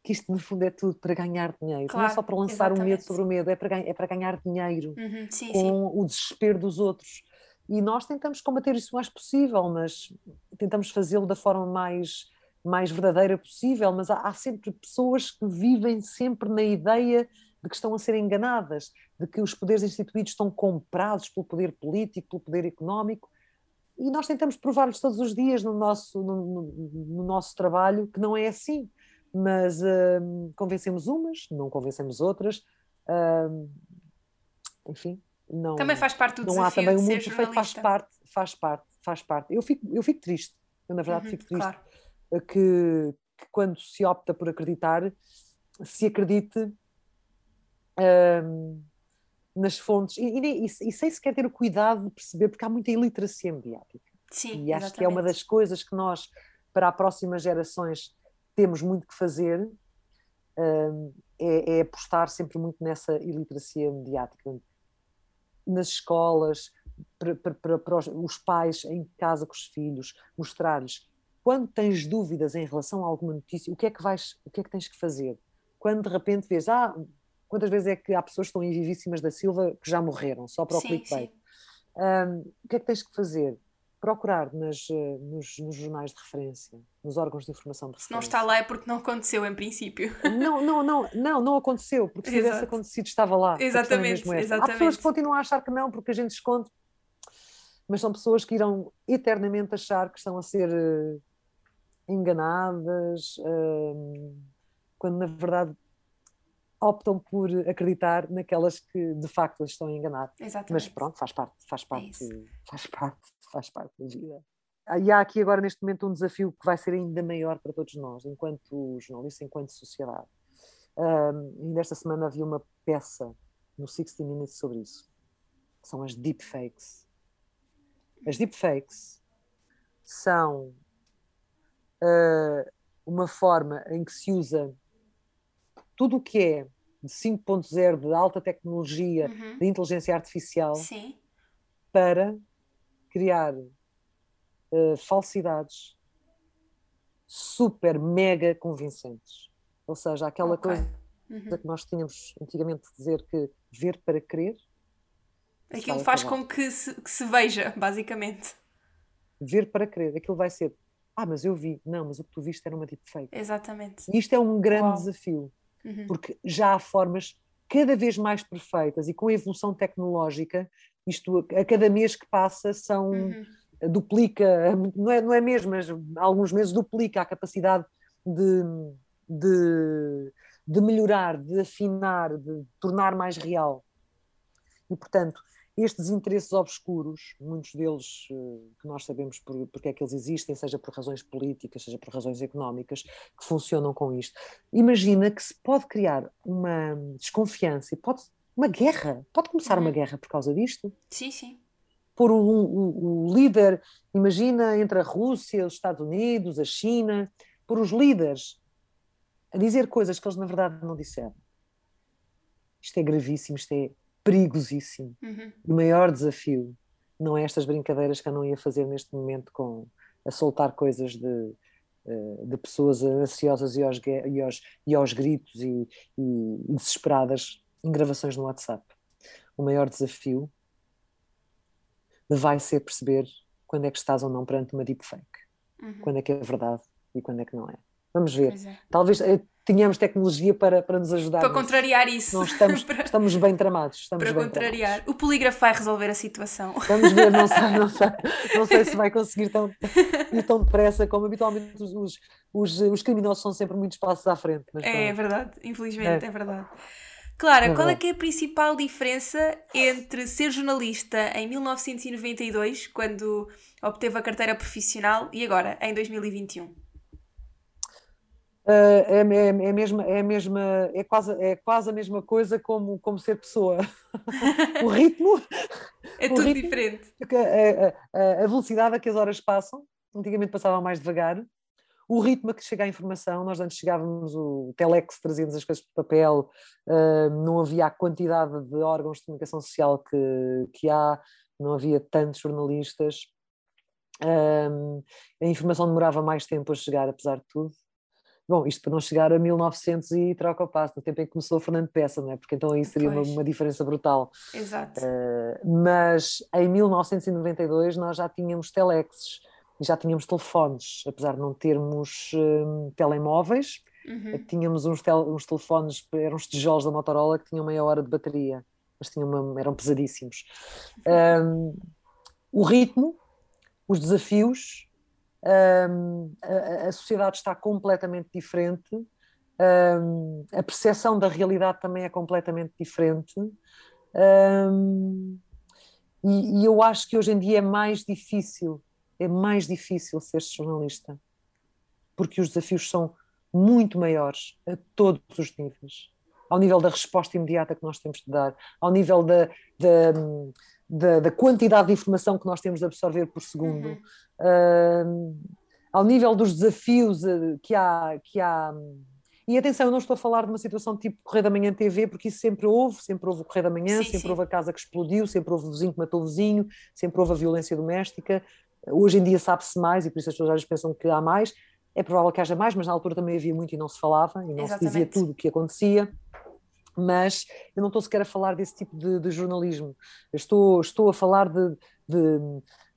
que isto, no fundo, é tudo para ganhar dinheiro. Claro, não é só para lançar o medo sobre o medo, é para, é para ganhar dinheiro uhum, sim, com sim. o desespero dos outros. E nós tentamos combater isso o mais possível, mas tentamos fazê-lo da forma mais, mais verdadeira possível. Mas há, há sempre pessoas que vivem sempre na ideia de que estão a ser enganadas, de que os poderes instituídos estão comprados pelo poder político, pelo poder económico. e nós tentamos provar-lhes todos os dias no nosso, no, no, no, nosso trabalho que não é assim. Mas uh, convencemos umas, não convencemos outras. Uh, enfim, não. Também faz parte do não desafio há também de ser mundo perfeito, faz parte, faz parte, faz parte. Eu fico, eu fico triste, eu na verdade Uhum, fico triste claro. que, que quando se opta por acreditar, se acredite hum, nas fontes e, e, e, e sem sequer ter o cuidado de perceber, porque há muita iliteracia mediática. Sim, E acho que é uma exatamente. das coisas que nós, para as próximas gerações, temos muito que fazer, hum, é, é apostar sempre muito nessa iliteracia mediática. Nas escolas, para, para- para- os, os pais em casa com os filhos, mostrar-lhes quando tens dúvidas em relação a alguma notícia, o que é que vais, o que é que tens que fazer? Quando de repente vês, ah, quantas vezes é que há pessoas que estão em Vivíssimas da Silva que já morreram, só para o Sim, clickbait? sim. Hum, o que é que tens que fazer? Procurar nas, eh, nos, nos jornais de referência, nos órgãos de informação de Se não referência. está lá é porque não aconteceu em princípio. Não, não, não, não, não aconteceu, porque se tivesse acontecido estava lá. É Exatamente, mesmo essa. Há exatamente. pessoas que continuam a achar que não, porque a gente esconde, mas são pessoas que irão eternamente achar que estão a ser eh, enganadas, eh, quando na verdade optam por acreditar naquelas que de facto as estão a enganar. Exatamente. Mas pronto, faz parte, faz parte, É faz parte, faz parte da vida. Ah, E há aqui agora neste momento um desafio que vai ser ainda maior para todos nós, enquanto jornalistas, enquanto sociedade. Ahm, ainda esta semana havia uma peça no 60 Minutes sobre isso. que São as deepfakes. As deepfakes são ah, uma forma em que se usa tudo o que é de 5.0 de alta tecnologia, Uhum. de inteligência artificial Sim, para criar eh, falsidades super, mega convincentes. Ou seja, aquela Ok. coisa Uhum. que nós tínhamos antigamente de dizer que ver para crer, Aquilo faz acabar. com que se, que se veja, basicamente. ver para crer, aquilo vai ser, ah, mas eu vi, não, mas o que tu viste era uma deepfake. Exatamente. E isto é um grande Uau. desafio, Uhum. porque já há formas cada vez mais perfeitas e com a evolução tecnológica, isto a cada mês que passa são Uhum. duplica, não é, não é mesmo, mas alguns meses duplica a capacidade de, de, de melhorar, de afinar, de tornar mais real. E, portanto, estes interesses obscuros, muitos deles eh, que nós sabemos por, porque é que eles existem, seja por razões políticas, seja por razões económicas, que funcionam com isto. Imagina que se pode criar uma desconfiança e pode uma guerra, pode começar uma Uhum. guerra por causa disto Sim, sim. por um, o, o líder, imagina entre a Rússia, os Estados Unidos, a China, por os líderes a dizer coisas que eles na verdade não disseram. Isto é gravíssimo, isto é perigosíssimo. Uhum. O maior desafio não é estas brincadeiras que eu não ia fazer neste momento com a soltar coisas de, eh, de pessoas ansiosas e aos, e aos, e aos gritos e, e desesperadas em gravações no WhatsApp. O maior desafio vai ser perceber quando é que estás ou não perante uma deepfake, Uhum. quando é que é verdade e quando é que não é. Vamos ver. É. Talvez eh, tenhamos tecnologia para, para nos ajudar. Para contrariar isso. Não estamos, para, estamos bem tramados. Estamos para bem contrariar. tramados. O polígrafo vai resolver a situação. Vamos ver, não sei, não sei, não sei se vai conseguir tão, ir tão depressa como habitualmente os, os, os, os criminosos são sempre muitos passos à frente. É pronto. verdade, infelizmente, É. é verdade. Clara, qual é que é a principal diferença entre ser jornalista em 1992, quando obteve a carteira profissional, e agora, em 2021? Ah, é, é, é, a mesma, é, a mesma, é, quase, é quase a mesma coisa como, como ser pessoa. o ritmo, É O tudo ritmo- diferente. a, a- a velocidade a que as horas passam, antigamente passava mais devagar, o ritmo a que chega a informação, nós antes chegávamos, o telex trazíamos as coisas por papel, ah, não havia a quantidade de órgãos de comunicação social que, que há, não havia tantos jornalistas, ah, a informação demorava mais tempo a chegar, apesar de tudo. Bom, isto para não chegar a 1900 e troca o passo, no tempo em que começou o Fernando Peça, não é? Porque então aí seria uma, uma diferença brutal. Exato. Eh, mas em 1992 nós já tínhamos telexes já tínhamos telefones, apesar de não termos hum, telemóveis, Uhum. tínhamos uns, tel- uns telefones, eram os tijolos da Motorola que tinham meia hora de bateria, mas tinham uma- eram pesadíssimos. Hum, o ritmo os desafios, um, a, a, sociedade está completamente diferente, um, a percepção da realidade também é completamente diferente. Um, e, e, eu acho que hoje em dia é mais difícil, é mais difícil ser jornalista, porque os desafios são muito maiores a todos os níveis. Ao nível da resposta imediata que nós temos de dar, ao nível da, da, da, da quantidade de informação que nós temos de absorver por segundo, uhum. uh, ao nível dos desafios eh, que há, que há e atenção, eu não estou a falar de uma situação tipo Correio da Manhã TV, porque isso sempre houve, sempre houve o Correio da Manhã, sim, sempre sim. houve a casa que explodiu, sempre houve o vizinho que matou o vizinho, sempre houve a violência doméstica. Hoje em dia sabe-se mais e por isso as pessoas às vezes pensam que há mais. É provável que haja mais, mas na altura também havia muito e não se falava e não Exatamente. se dizia tudo o que acontecia. Mas eu não estou sequer a falar desse tipo de, de jornalismo. Eu estou, estou a falar de, de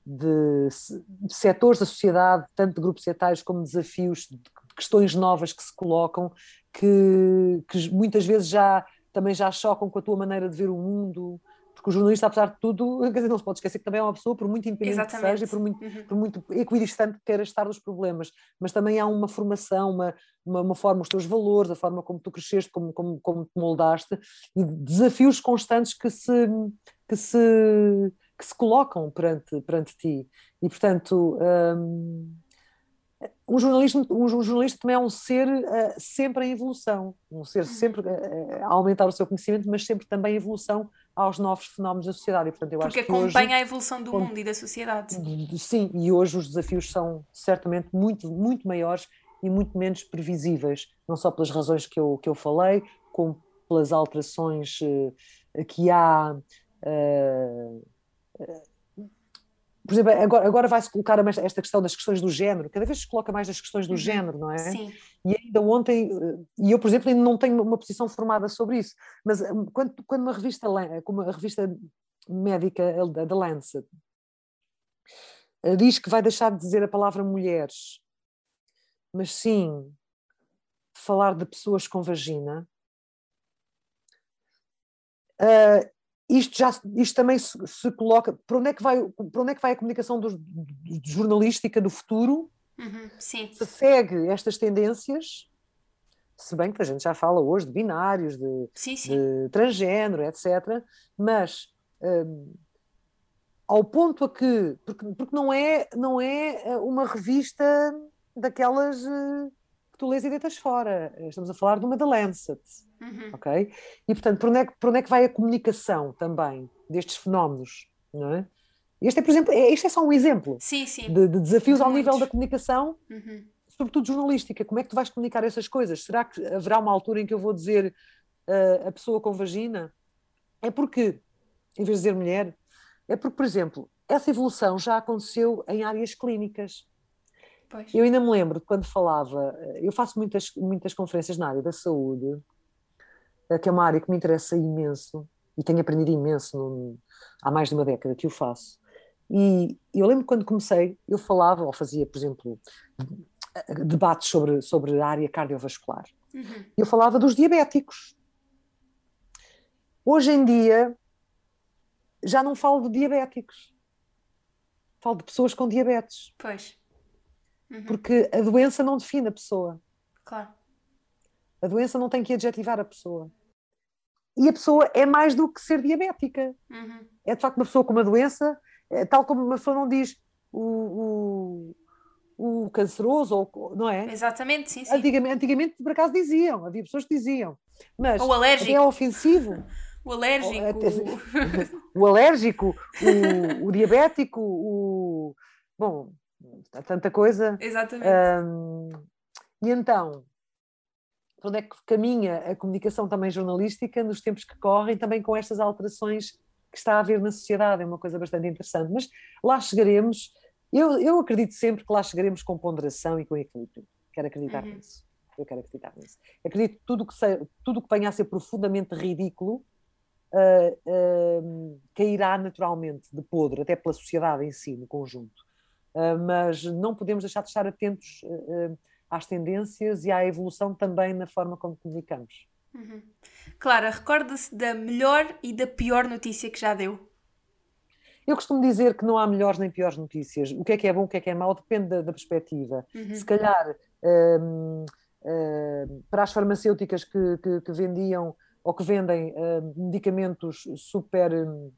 de, de, setores da sociedade, tanto de grupos etários como desafios questões novas que se colocam que, que muitas vezes já também já chocam com a tua maneira de ver o mundo, porque o jornalista, apesar de tudo, quer dizer, não se pode esquecer que também é uma pessoa, por muito independente Exatamente. que seja, e por muito, uhum. por muito equidistante que queira estar dos problemas, mas também há uma formação, uma, uma, uma, forma, os teus valores, a forma como tu cresceste, como, como, como te moldaste, e desafios constantes que se, que se, que se colocam perante, perante ti. E, portanto, hum, um, jornalismo, um jornalista também é um ser uh, sempre em evolução, um ser uhum. sempre uh, a aumentar o seu conhecimento, mas sempre também em evolução aos novos fenómenos da sociedade. E, portanto, eu Porque acho que acompanha hoje, a evolução do mundo e da sociedade. Sim, e hoje os desafios são certamente muito, muito maiores e muito menos previsíveis, não só pelas razões que eu, que eu falei, como pelas alterações uh, que há. Uh, por exemplo, agora, agora vai-se colocar esta questão das questões do género, cada vez se coloca mais as questões do uhum. género, não é? Sim. E ainda ontem, e eu, por exemplo, ainda não tenho uma posição formada sobre isso, mas hum, quando, quando uma revista, como a revista médica da Lancet, eh, diz que vai deixar de dizer a palavra mulheres, mas sim falar de pessoas com vagina, uh, isto, já, isto também se, se, coloca. Para onde, é que vai, para onde é que vai a comunicação do, do jornalística do futuro? Uhum. Se segue estas tendências, se bem que a gente já fala hoje de binários, de, sim, sim. de transgênero, etc. Mas um, ao ponto a que. Porque, porque não, é, não é eh, uma revista daquelas uh, que tu lês e deitas fora. Estamos a falar de uma The Lancet Uhum. Ok? E portanto, por onde, é, por onde é que vai a comunicação também destes fenómenos? Não é? Este é, por exemplo, é, este é só um exemplo sim, sim. De, de, desafios de ao nível da comunicação, uhum. sobretudo jornalística. Como é que tu vais comunicar essas coisas? Será que haverá uma altura em que eu vou dizer uh, a pessoa com vagina? É porque, em vez de dizer mulher, é porque, por exemplo, essa evolução já aconteceu em áreas clínicas. Pois. Eu ainda me lembro de quando falava, eh, eu faço muitas, muitas conferências na área da saúde eh, que é uma área que me interessa imenso e tenho aprendido imenso no, há mais de uma década que o faço. E eu lembro quando comecei, eu falava, ou fazia, por exemplo, debates sobre, sobre a área cardiovascular. Uhum. Eu falava dos diabéticos. Hoje em dia, já não falo de diabéticos. Falo de pessoas com diabetes. Pois. Uhum. Porque a doença não define a pessoa. Claro. A doença não tem que adjetivar a pessoa e a pessoa é mais do que ser diabética. Uhum. É de facto uma pessoa com uma doença, é, tal como uma pessoa não diz o, o, o canceroso, ou, não é? Exatamente, sim, sim. Antigamente, antigamente, por acaso, diziam, havia pessoas que diziam. Mas o alérgico. é ofensivo. o alérgico. O, o alérgico, o, o diabético, o. Bom, há tanta coisa. Exatamente. Um, e então, para onde é que caminha a comunicação também jornalística nos tempos que correm, também com estas alterações que está a haver na sociedade, é uma coisa bastante interessante. Mas lá chegaremos, eu, eu acredito sempre que lá chegaremos com ponderação e com equilíbrio. Quero acreditar uhum. nisso. Eu quero acreditar nisso. Acredito que tudo que, se, tudo que venha a ser profundamente ridículo uh, uh, cairá naturalmente de podre, até pela sociedade em si, no conjunto. Uh, mas não podemos deixar de estar atentos às tendências e à evolução também na forma como comunicamos. Uhum. Clara, recorda-se da melhor e da pior notícia que já deu? Eu costumo dizer que não há melhores nem piores notícias. O que é que é bom, o que é que é mau, depende da, da perspectiva. Uhum. Se calhar, um, um, para as farmacêuticas que, que, que, vendiam ou que vendem um, medicamentos super, hum,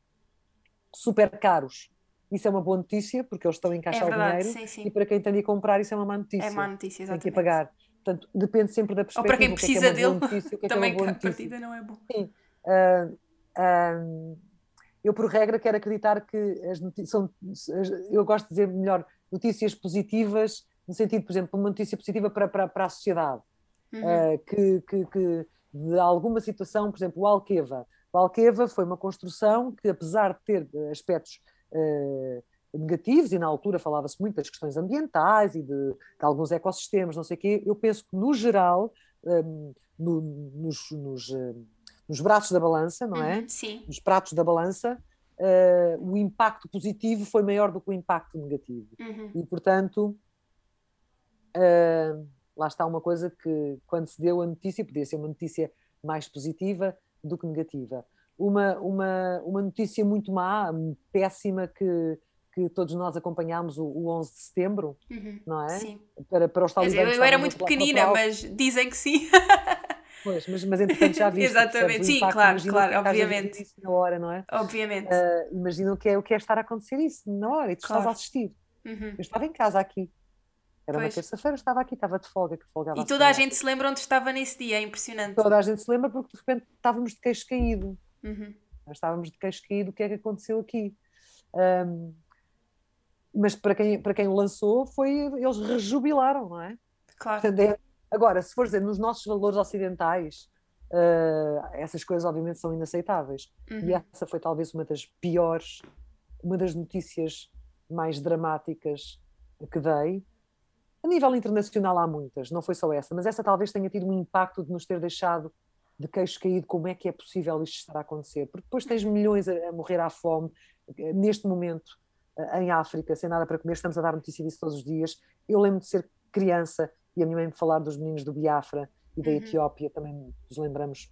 super caros, isso é uma boa notícia, porque eles estão a encaixar é verdade, o dinheiro. Sim, sim. E para quem tem de comprar, isso é uma má notícia. É má notícia, exatamente. Tem que pagar. Portanto, depende sempre da perspectiva. Ou para quem precisa é que é dele, notícia, que também que a partida não é bom. Sim. Uh, uh, eu, por regra, quero acreditar que as notícias são. Eu gosto de dizer melhor notícias positivas, no sentido, por exemplo, uma notícia positiva para, para, para a sociedade. Uhum. Uh, que, que, que, de alguma situação, por exemplo, o Alqueva. O Alqueva foi uma construção que, apesar de ter aspectos negativos, e na altura falava-se muito das questões ambientais e de, de, alguns ecossistemas, não sei o quê, eu penso que, no geral, um, no, nos, nos, hum, nos, braços da balança, não é? Uhum, sim. Nos pratos da balança, uh, o impacto positivo foi maior do que o impacto negativo. Uhum. E, portanto, uh, lá está uma coisa que, quando se deu a notícia, podia ser uma notícia mais positiva do que negativa. Uma, uma, uma notícia muito má, péssima, que que todos nós acompanhámos o, o 11 de setembro, uhum, não é? Sim. Para, para os talibanos. Eu, eu era muito pequenina, mas dizem que sim. Pois, mas, mas entretanto já viste. Exatamente, sim, impacto, claro, claro, obviamente. Isso na hora, não é? Obviamente. Uh, imagina o que, é, o que é estar a acontecer isso na hora e tu claro. estás a assistir. Uhum. Eu estava em casa aqui. Era pois. uma terça-feira, estava aqui, estava de folga. Que folgava e toda a gente se lembra onde estava nesse dia, é impressionante. Toda a gente se lembra porque de repente estávamos de queixo caído. Uhum. Nós estávamos de queixo caído, o que é que aconteceu aqui? Um, mas para quem, para quem o lançou, foi, eles rejubilaram, não é? Claro. Portanto, é, agora, se for dizer, nos nossos valores ocidentais, uh, essas coisas obviamente são inaceitáveis. Uhum. E essa foi talvez uma das piores, uma das notícias mais dramáticas que dei. A nível internacional há muitas, não foi só essa, mas essa talvez tenha tido um impacto de nos ter deixado de queixo caído como é que é possível isto estar a acontecer, porque depois tens milhões a, a morrer à fome, neste momento em África, sem nada para comer, estamos a dar notícia disso todos os dias. Eu lembro de ser criança e a minha mãe me falar dos meninos do Biafra e da uhum. Etiópia, também nos lembramos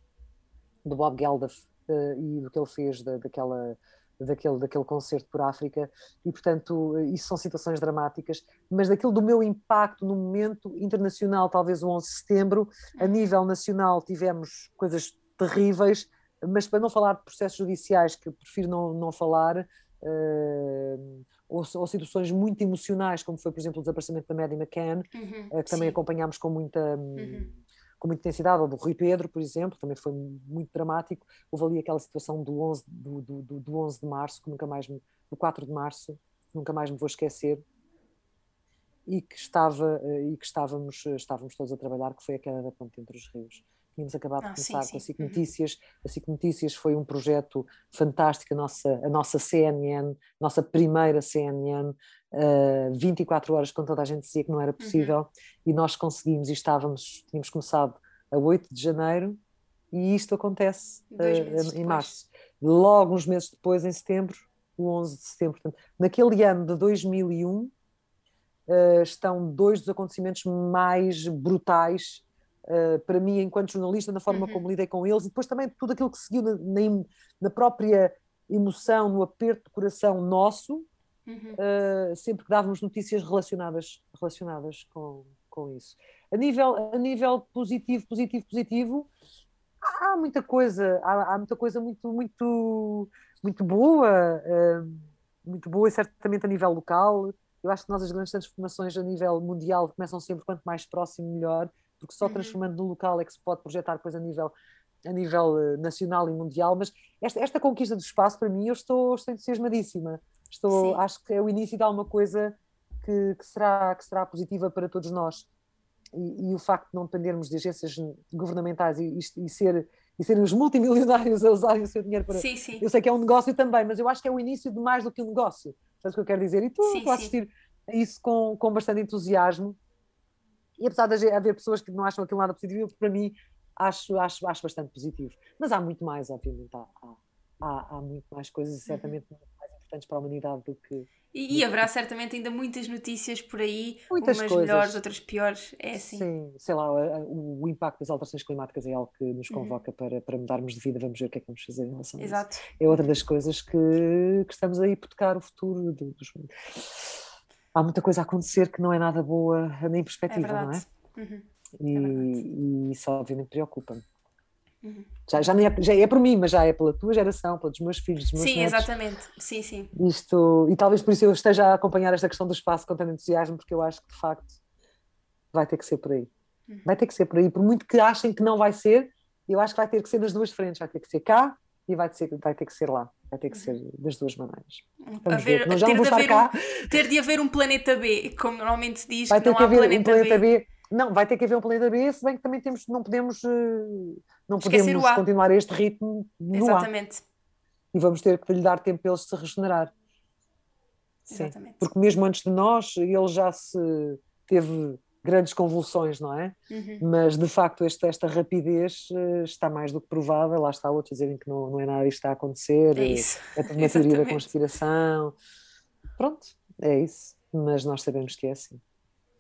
do Bob Geldof uh, e do que ele fez da, daquela, daquele, daquele concerto por África, e portanto, isso são situações dramáticas, mas daquilo do meu impacto no momento internacional, talvez o 11 de setembro, a uhum. nível nacional tivemos coisas terríveis, mas para não falar de processos judiciais, que prefiro não, não falar, Uh, ou, ou, situações muito emocionais, como foi, por exemplo, o desaparecimento da Maddie McCann, uhum, uh, que também sim. acompanhámos com muita, uhum. com muita intensidade, ou do Rui Pedro, por exemplo, também foi muito dramático. Houve ali aquela situação do 11, do, do, do 11 de março, que nunca mais me, do 4 de março, que nunca mais me vou esquecer, e que, estava, uh, e que estávamos, estávamos todos a trabalhar, que foi a queda da ponte entre os rios. Tínhamos acabado de começar sim, com a SIC uhum. Notícias. A SIC Notícias foi um projeto fantástico, a nossa, a nossa CNN, nossa primeira CNN, uh, 24 horas, quando toda a gente dizia que não era possível, uhum. e nós conseguimos e estávamos, tínhamos começado a 8 de janeiro, e isto acontece uh, em março. Logo uns meses depois, em setembro, o 11 de setembro. Portanto, naquele ano de 2001, uh, eh, estão dois dos acontecimentos mais brutais uh, para mim, enquanto jornalista, na forma uhum. como lidei com eles, e depois também tudo aquilo que seguiu na, na, na própria emoção, no aperto de coração nosso, uhum. uh, sempre que dávamos notícias relacionadas, relacionadas com, com isso. A nível, a nível positivo, positivo, positivo, há muita coisa, há, há muita coisa muito, muito, muito boa, uh, muito boa, e certamente a nível local. Eu acho que nós as grandes transformações a nível mundial começam sempre quanto mais próximo melhor porque só uhum. transformando no local é que se pode projetar depois a nível, a nível uh, nacional e mundial. Mas esta, esta conquista do espaço, para mim, eu estou, estou entusiasmadíssima. Estou, acho que é o início de alguma coisa que, que, será, que será positiva para todos nós. E, e, o facto de não dependermos de agências governamentais e, e, e ser e serem os multimilionários a usarem o seu dinheiro para. Sim, sim. Eu sei que é um negócio também, mas eu acho que é o início de mais do que um negócio. Sabes o que eu quero dizer? E tu sim, a assistir a isso com, com bastante entusiasmo e apesar de haver pessoas que não acham aquilo nada positivo, para mim acho, acho, acho bastante positivo. Mas há muito mais, obviamente, há, há, há muito mais coisas e certamente muito mais importantes para a humanidade do que. E, e haverá certamente ainda muitas notícias por aí, muitas umas coisas. melhores, outras piores, é assim. Sim, sei lá, o, o, impacto das alterações climáticas é algo que nos uhum. convoca uhum. para, para mudarmos de vida, vamos ver o que é que vamos fazer em relação Exato. a isso. É outra das coisas que, que estamos a hipotecar o futuro dos. Há muita coisa a acontecer que não é nada boa nem perspectiva, é não é? Uhum. E, é isso obviamente preocupa-me. Uhum. Já, já, é, já é por mim, mas já é pela tua geração, pelos meus filhos, dos meus Sim, netos. exatamente. Sim, sim. Isto, e talvez por isso eu esteja a acompanhar esta questão do espaço com tanto entusiasmo, porque eu acho que de facto vai ter que ser por aí. Uhum. Vai ter que ser por aí, por muito que achem que não vai ser, eu acho que vai ter que ser nas duas frentes, vai ter que ser cá e vai ser, vai ter que ser lá. Vai ter que ser uhum. das duas maneiras. Vamos ver. Já ter, não vou estar cá. Um, ter de haver um planeta B, como normalmente se diz. Vai ter que haver planeta um planeta B. B. Não, vai ter que haver um planeta B, se bem que também temos, não podemos, eh, não podemos continuar este ritmo no Exatamente. A. E vamos ter que lhe dar tempo para ele se regenerar. Sim. Exatamente. Porque mesmo antes de nós, ele já se teve grandes convulsões, não é? Uhum. Mas de facto esta, esta rapidez uh, está mais do que provada. Lá está outros dizerem que não, não é nada isto está a acontecer, é, isso. é uma teoria da conspiração. Pronto, é isso. Mas nós sabemos que é assim.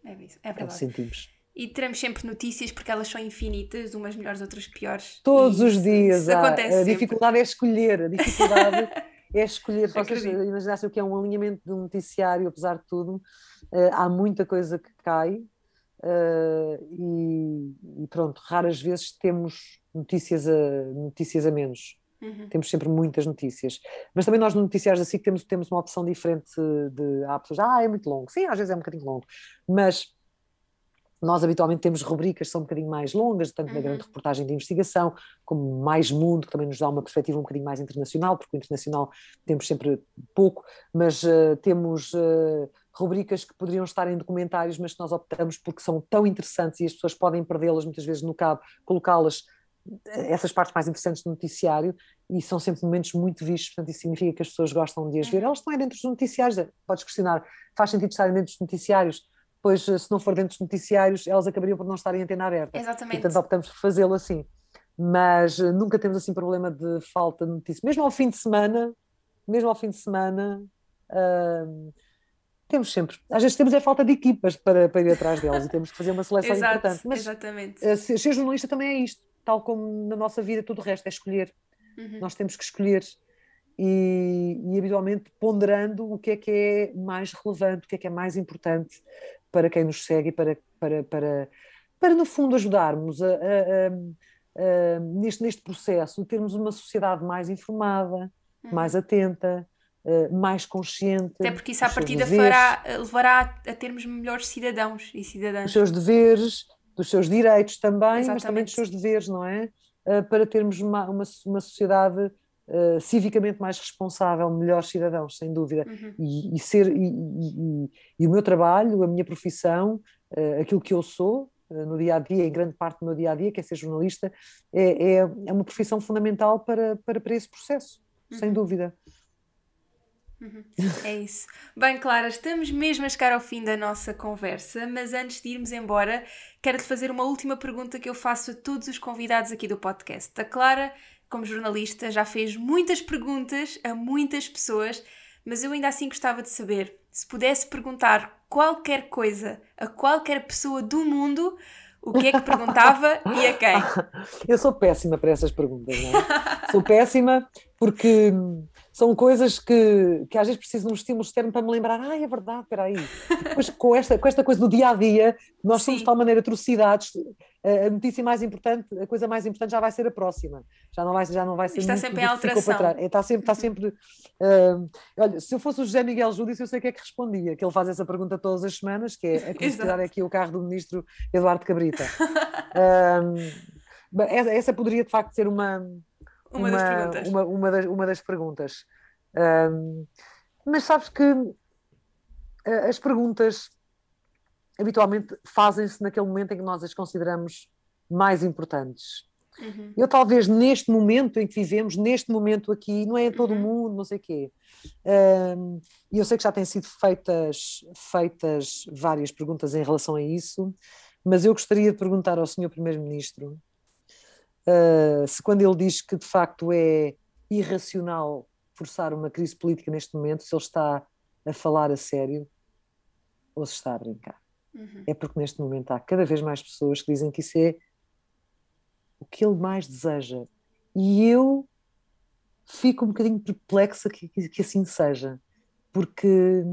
É isso, é verdade. É sentimos. E teremos sempre notícias porque elas são infinitas, umas melhores, outras piores. Todos os dias. Há, acontece a sempre. dificuldade é escolher. A dificuldade é escolher. Se vocês imaginassem o que é um alinhamento de um noticiário, apesar de tudo, uh, há muita coisa que cai. Uh, e, e, pronto, raras vezes temos notícias a, notícias a menos. Uhum. Temos sempre muitas notícias. Mas também nós no noticiários assim temos, temos uma opção diferente de. Há pessoas, ah, é muito longo. Sim, às vezes é um bocadinho longo. Mas nós habitualmente temos rubricas que são um bocadinho mais longas, tanto na grande uhum. reportagem de investigação, como Mais Mundo, que também nos dá uma perspectiva um bocadinho mais internacional, porque o internacional temos sempre pouco, mas uh, temos uh, rubricas que poderiam estar em documentários, mas que nós optamos porque são tão interessantes e as pessoas podem perdê-las muitas vezes no cabo, colocá-las eh, essas partes mais interessantes do noticiário e são sempre momentos muito vistos, portanto isso significa que as pessoas gostam de as ver. Uhum. Elas estão aí dentro dos noticiários, podes questionar, faz sentido estarem dentro dos noticiários? pois se não for dentro dos noticiários, elas acabariam por não estar em antena aberta. Exatamente. Portanto, optamos por fazê-lo assim. Mas eh, nunca temos assim problema de falta de notícias. Mesmo ao fim de semana, mesmo ao fim de semana, uh, temos sempre. Às vezes temos é falta de equipas para, para ir atrás delas e temos que fazer uma seleção Exato, importante. Mas exatamente. Uh, ser, ser jornalista também é isto, tal como na nossa vida tudo o resto, é escolher. Uhum. Nós temos que escolher e, e, habitualmente ponderando o que é que é mais relevante, o que é que é mais importante, para quem nos segue e para, para, para, para no fundo, ajudarmos a, a, a neste, neste processo, termos uma sociedade mais informada, uhum. mais atenta, uh, mais consciente. Até porque isso à partida fará, levará a termos melhores cidadãos e cidadãs. Dos seus deveres, dos seus direitos também, Exatamente. mas também dos seus deveres, não é? Uh, para termos uma, uma, uma sociedade uh, civicamente mais responsável, melhores cidadãos, sem dúvida. Uhum. E, e, ser, e, e, e, o meu trabalho, a minha profissão, uh, aquilo que eu sou, uh, no dia a dia, em grande parte do meu dia a dia, que é ser jornalista, é, é, é uma profissão fundamental para, para, para esse processo, uhum. sem dúvida. Uhum. É isso. Bem, Clara, estamos mesmo a chegar ao fim da nossa conversa, mas antes de irmos embora, quero-te fazer uma última pergunta que eu faço a todos os convidados aqui do podcast. A Clara como jornalista, já fez muitas perguntas a muitas pessoas, mas eu ainda assim gostava de saber se pudesse perguntar qualquer coisa a qualquer pessoa do mundo, o que é que perguntava e a quem? Eu sou péssima para essas perguntas, não é? sou péssima porque são coisas que, que às vezes preciso de um estímulo externo para me lembrar, ah, é verdade, espera aí. Depois com esta, com esta coisa do dia a dia, nós somos de tal maneira atrocidades, a notícia mais importante, a coisa mais importante já vai ser a próxima. Já não vai, já não vai ser Está sempre em alteração. É, está sempre, está sempre. Uh, olha, se eu fosse o José Miguel Júdice, eu sei o que é que respondia, que ele faz essa pergunta todas as semanas, que é a considerar aqui o carro do ministro Eduardo Cabrita. uh, essa poderia de facto ser uma uma, uma, das perguntas. Uma, uma, das, uma das perguntas. Um, mas sabes que uh, as perguntas habitualmente fazem-se naquele momento em que nós as consideramos mais importantes. Uhum. Eu talvez neste momento em que vivemos, neste momento aqui, não é em todo o uhum. mundo, não sei o quê. E eu sei que já têm sido feitas, feitas várias perguntas em relação a isso, mas eu gostaria de perguntar ao Sr. Primeiro-Ministro uh, se quando ele diz que de facto é irracional forçar uma crise política neste momento se ele está a falar a sério ou se está a brincar. Uhum. É porque neste momento há cada vez mais pessoas que dizem que isso é o que ele mais deseja. E eu fico um bocadinho perplexa que, que, que assim seja, porque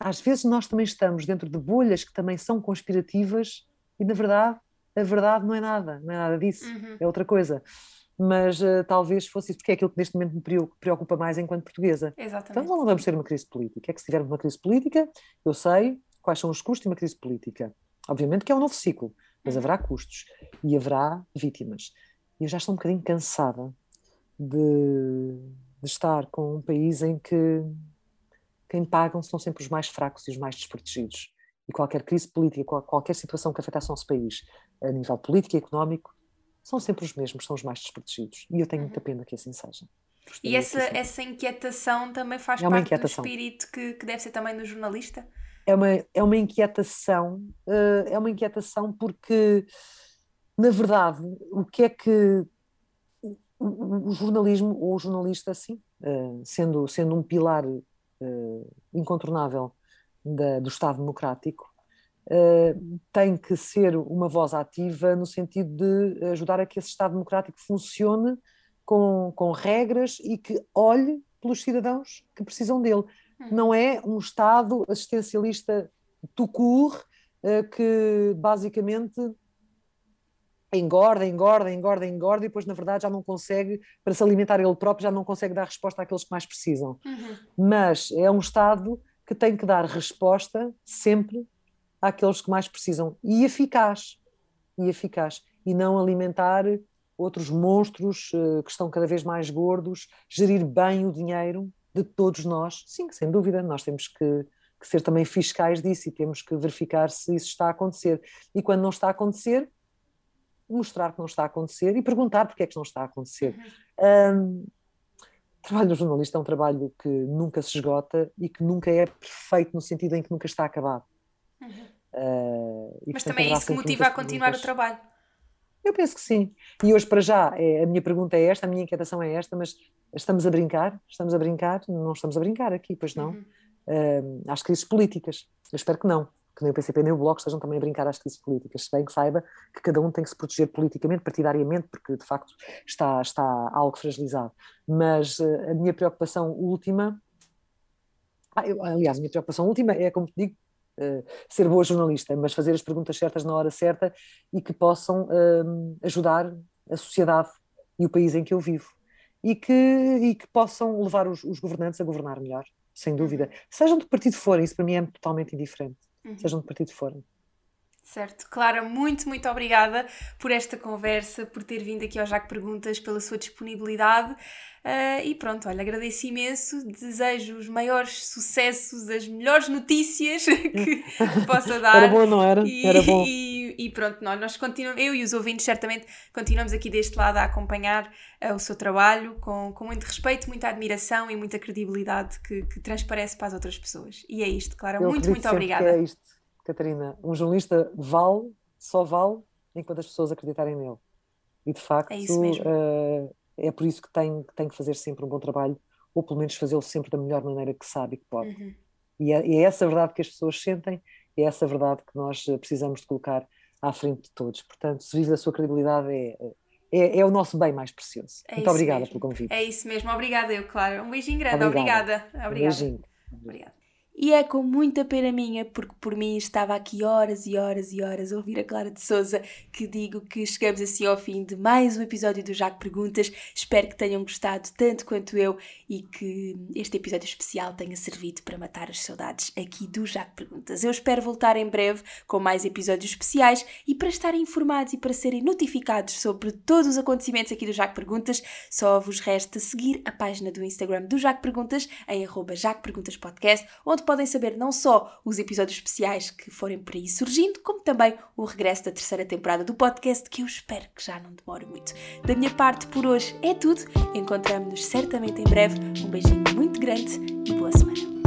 às vezes nós também estamos dentro de bolhas que também são conspirativas e na verdade a verdade não é nada, não é nada disso, uhum. é outra coisa. Mas uh, talvez fosse isso, porque é aquilo que neste momento me preocupa mais enquanto portuguesa. Exatamente. Então não vamos ter uma crise política. É que se tivermos uma crise política, eu sei quais são os custos de uma crise política. Obviamente que é um novo ciclo, mas uhum. haverá custos e haverá vítimas. E eu já estou um bocadinho cansada de, de estar com um país em que quem pagam são sempre os mais fracos e os mais desprotegidos. E qualquer crise política, qualquer situação que afetasse o nosso país, a nível político e económico, são sempre os mesmos, são os mais desprotegidos. E eu tenho muita uhum. pena que assim seja. Gostaria e essa, assim. essa inquietação também faz é parte do espírito que, que deve ser também do jornalista? É uma, é uma inquietação, uh, é uma inquietação porque, na verdade, o que é que o, jornalismo, ou o jornalista, assim, uh, sendo, sendo um pilar uh, incontornável da, do Estado Democrático, uh, tem que ser uma voz ativa no sentido de ajudar a que esse Estado Democrático funcione com, com regras e que olhe pelos cidadãos que precisam dele. Hum. Não é um Estado assistencialista tout court, uh, que basicamente engorda, engorda, engorda, engorda e depois na verdade já não consegue, para se alimentar ele próprio, já não consegue dar resposta àqueles que mais precisam. Uhum. Mas é um Estado que tem que dar resposta sempre àqueles que mais precisam e eficaz, e eficaz, e não alimentar outros monstros uh, que estão cada vez mais gordos, gerir bem o dinheiro de todos nós. Sim, sem dúvida, nós temos que, que ser também fiscais disso e temos que verificar se isso está a acontecer. E quando não está a acontecer, mostrar que não está a acontecer e perguntar porque é que não está a acontecer. Uhum. Um, o trabalho do jornalista é um trabalho que nunca se esgota e que nunca é perfeito no sentido em que nunca está acabado. Uhum. Uh, mas também é isso que motiva a continuar o trabalho. Eu penso que sim. E hoje, para já, é, a minha pergunta é esta, a minha inquietação é esta, mas estamos a brincar? Estamos a brincar? Não estamos a brincar aqui, pois não. Uhum. Uh, às crises políticas. Eu espero que não que nem o PCP nem o Bloco estejam também a brincar às crises políticas, se bem que saiba que cada um tem que se proteger politicamente, partidariamente, porque de facto está, está algo fragilizado. Mas uh, a minha preocupação última, ah, eu, aliás, a minha preocupação última é, como te digo, ser boa jornalista, mas fazer as perguntas certas na hora certa e que possam uh, ajudar a sociedade e o país em que eu vivo. E que, e que possam levar os, os governantes a governar melhor, sem dúvida. Uhum. Sejam de partido forem, isso para mim é totalmente indiferente uhum. sejam de partido forem. Certo. Clara, muito, muito obrigada por esta conversa, por ter vindo aqui ao Jaco Perguntas, pela sua disponibilidade. Uh, e pronto, olha, agradeço imenso, desejo os maiores sucessos, as melhores notícias que, possa dar. Era bom, não era? E, era bom. E, e pronto, nós, nós continuamos, eu e os ouvintes certamente continuamos aqui deste lado a acompanhar uh, o seu trabalho com, com muito respeito, muita admiração e muita credibilidade que, que transparece para as outras pessoas. E é isto, Clara, eu muito, muito obrigada. é isto, Catarina. Um jornalista vale, só vale enquanto as pessoas acreditarem nele. E de facto. É. Uh, é por isso que tem, que tem que fazer sempre um bom trabalho, ou pelo menos fazê-lo sempre da melhor maneira que sabe e que pode. Uhum. E, é, e é essa verdade que as pessoas sentem, é essa verdade que nós eh, precisamos de colocar à frente de todos. Portanto, se vive a sua credibilidade, é, é, é, o nosso bem mais precioso. É Muito obrigada mesmo. pelo convite. É isso mesmo, obrigada eu, claro. Um beijinho grande, obrigada. Obrigada. Um beijinho. Obrigada. E é com muita pena minha, porque por mim estava aqui horas e horas e horas a ouvir a Clara de Souza, que digo que chegamos assim ao fim de mais um episódio do Jaco Perguntas. Espero que tenham gostado tanto quanto eu e que este episódio especial tenha servido para matar as saudades aqui do Jaco Perguntas. Eu espero voltar em breve com mais episódios especiais e para estarem informados e para serem notificados sobre todos os acontecimentos aqui do Jaco Perguntas, só vos resta seguir a página do Instagram do Jaco Perguntas em arroba Jaco Perguntas Podcast, onde podem saber não só os episódios especiais que forem por aí surgindo, como também o regresso da terceira temporada do podcast, que eu espero que já não demore muito. Da minha parte, por hoje é tudo. Encontramos-nos certamente em breve. Um beijinho muito grande e boa semana.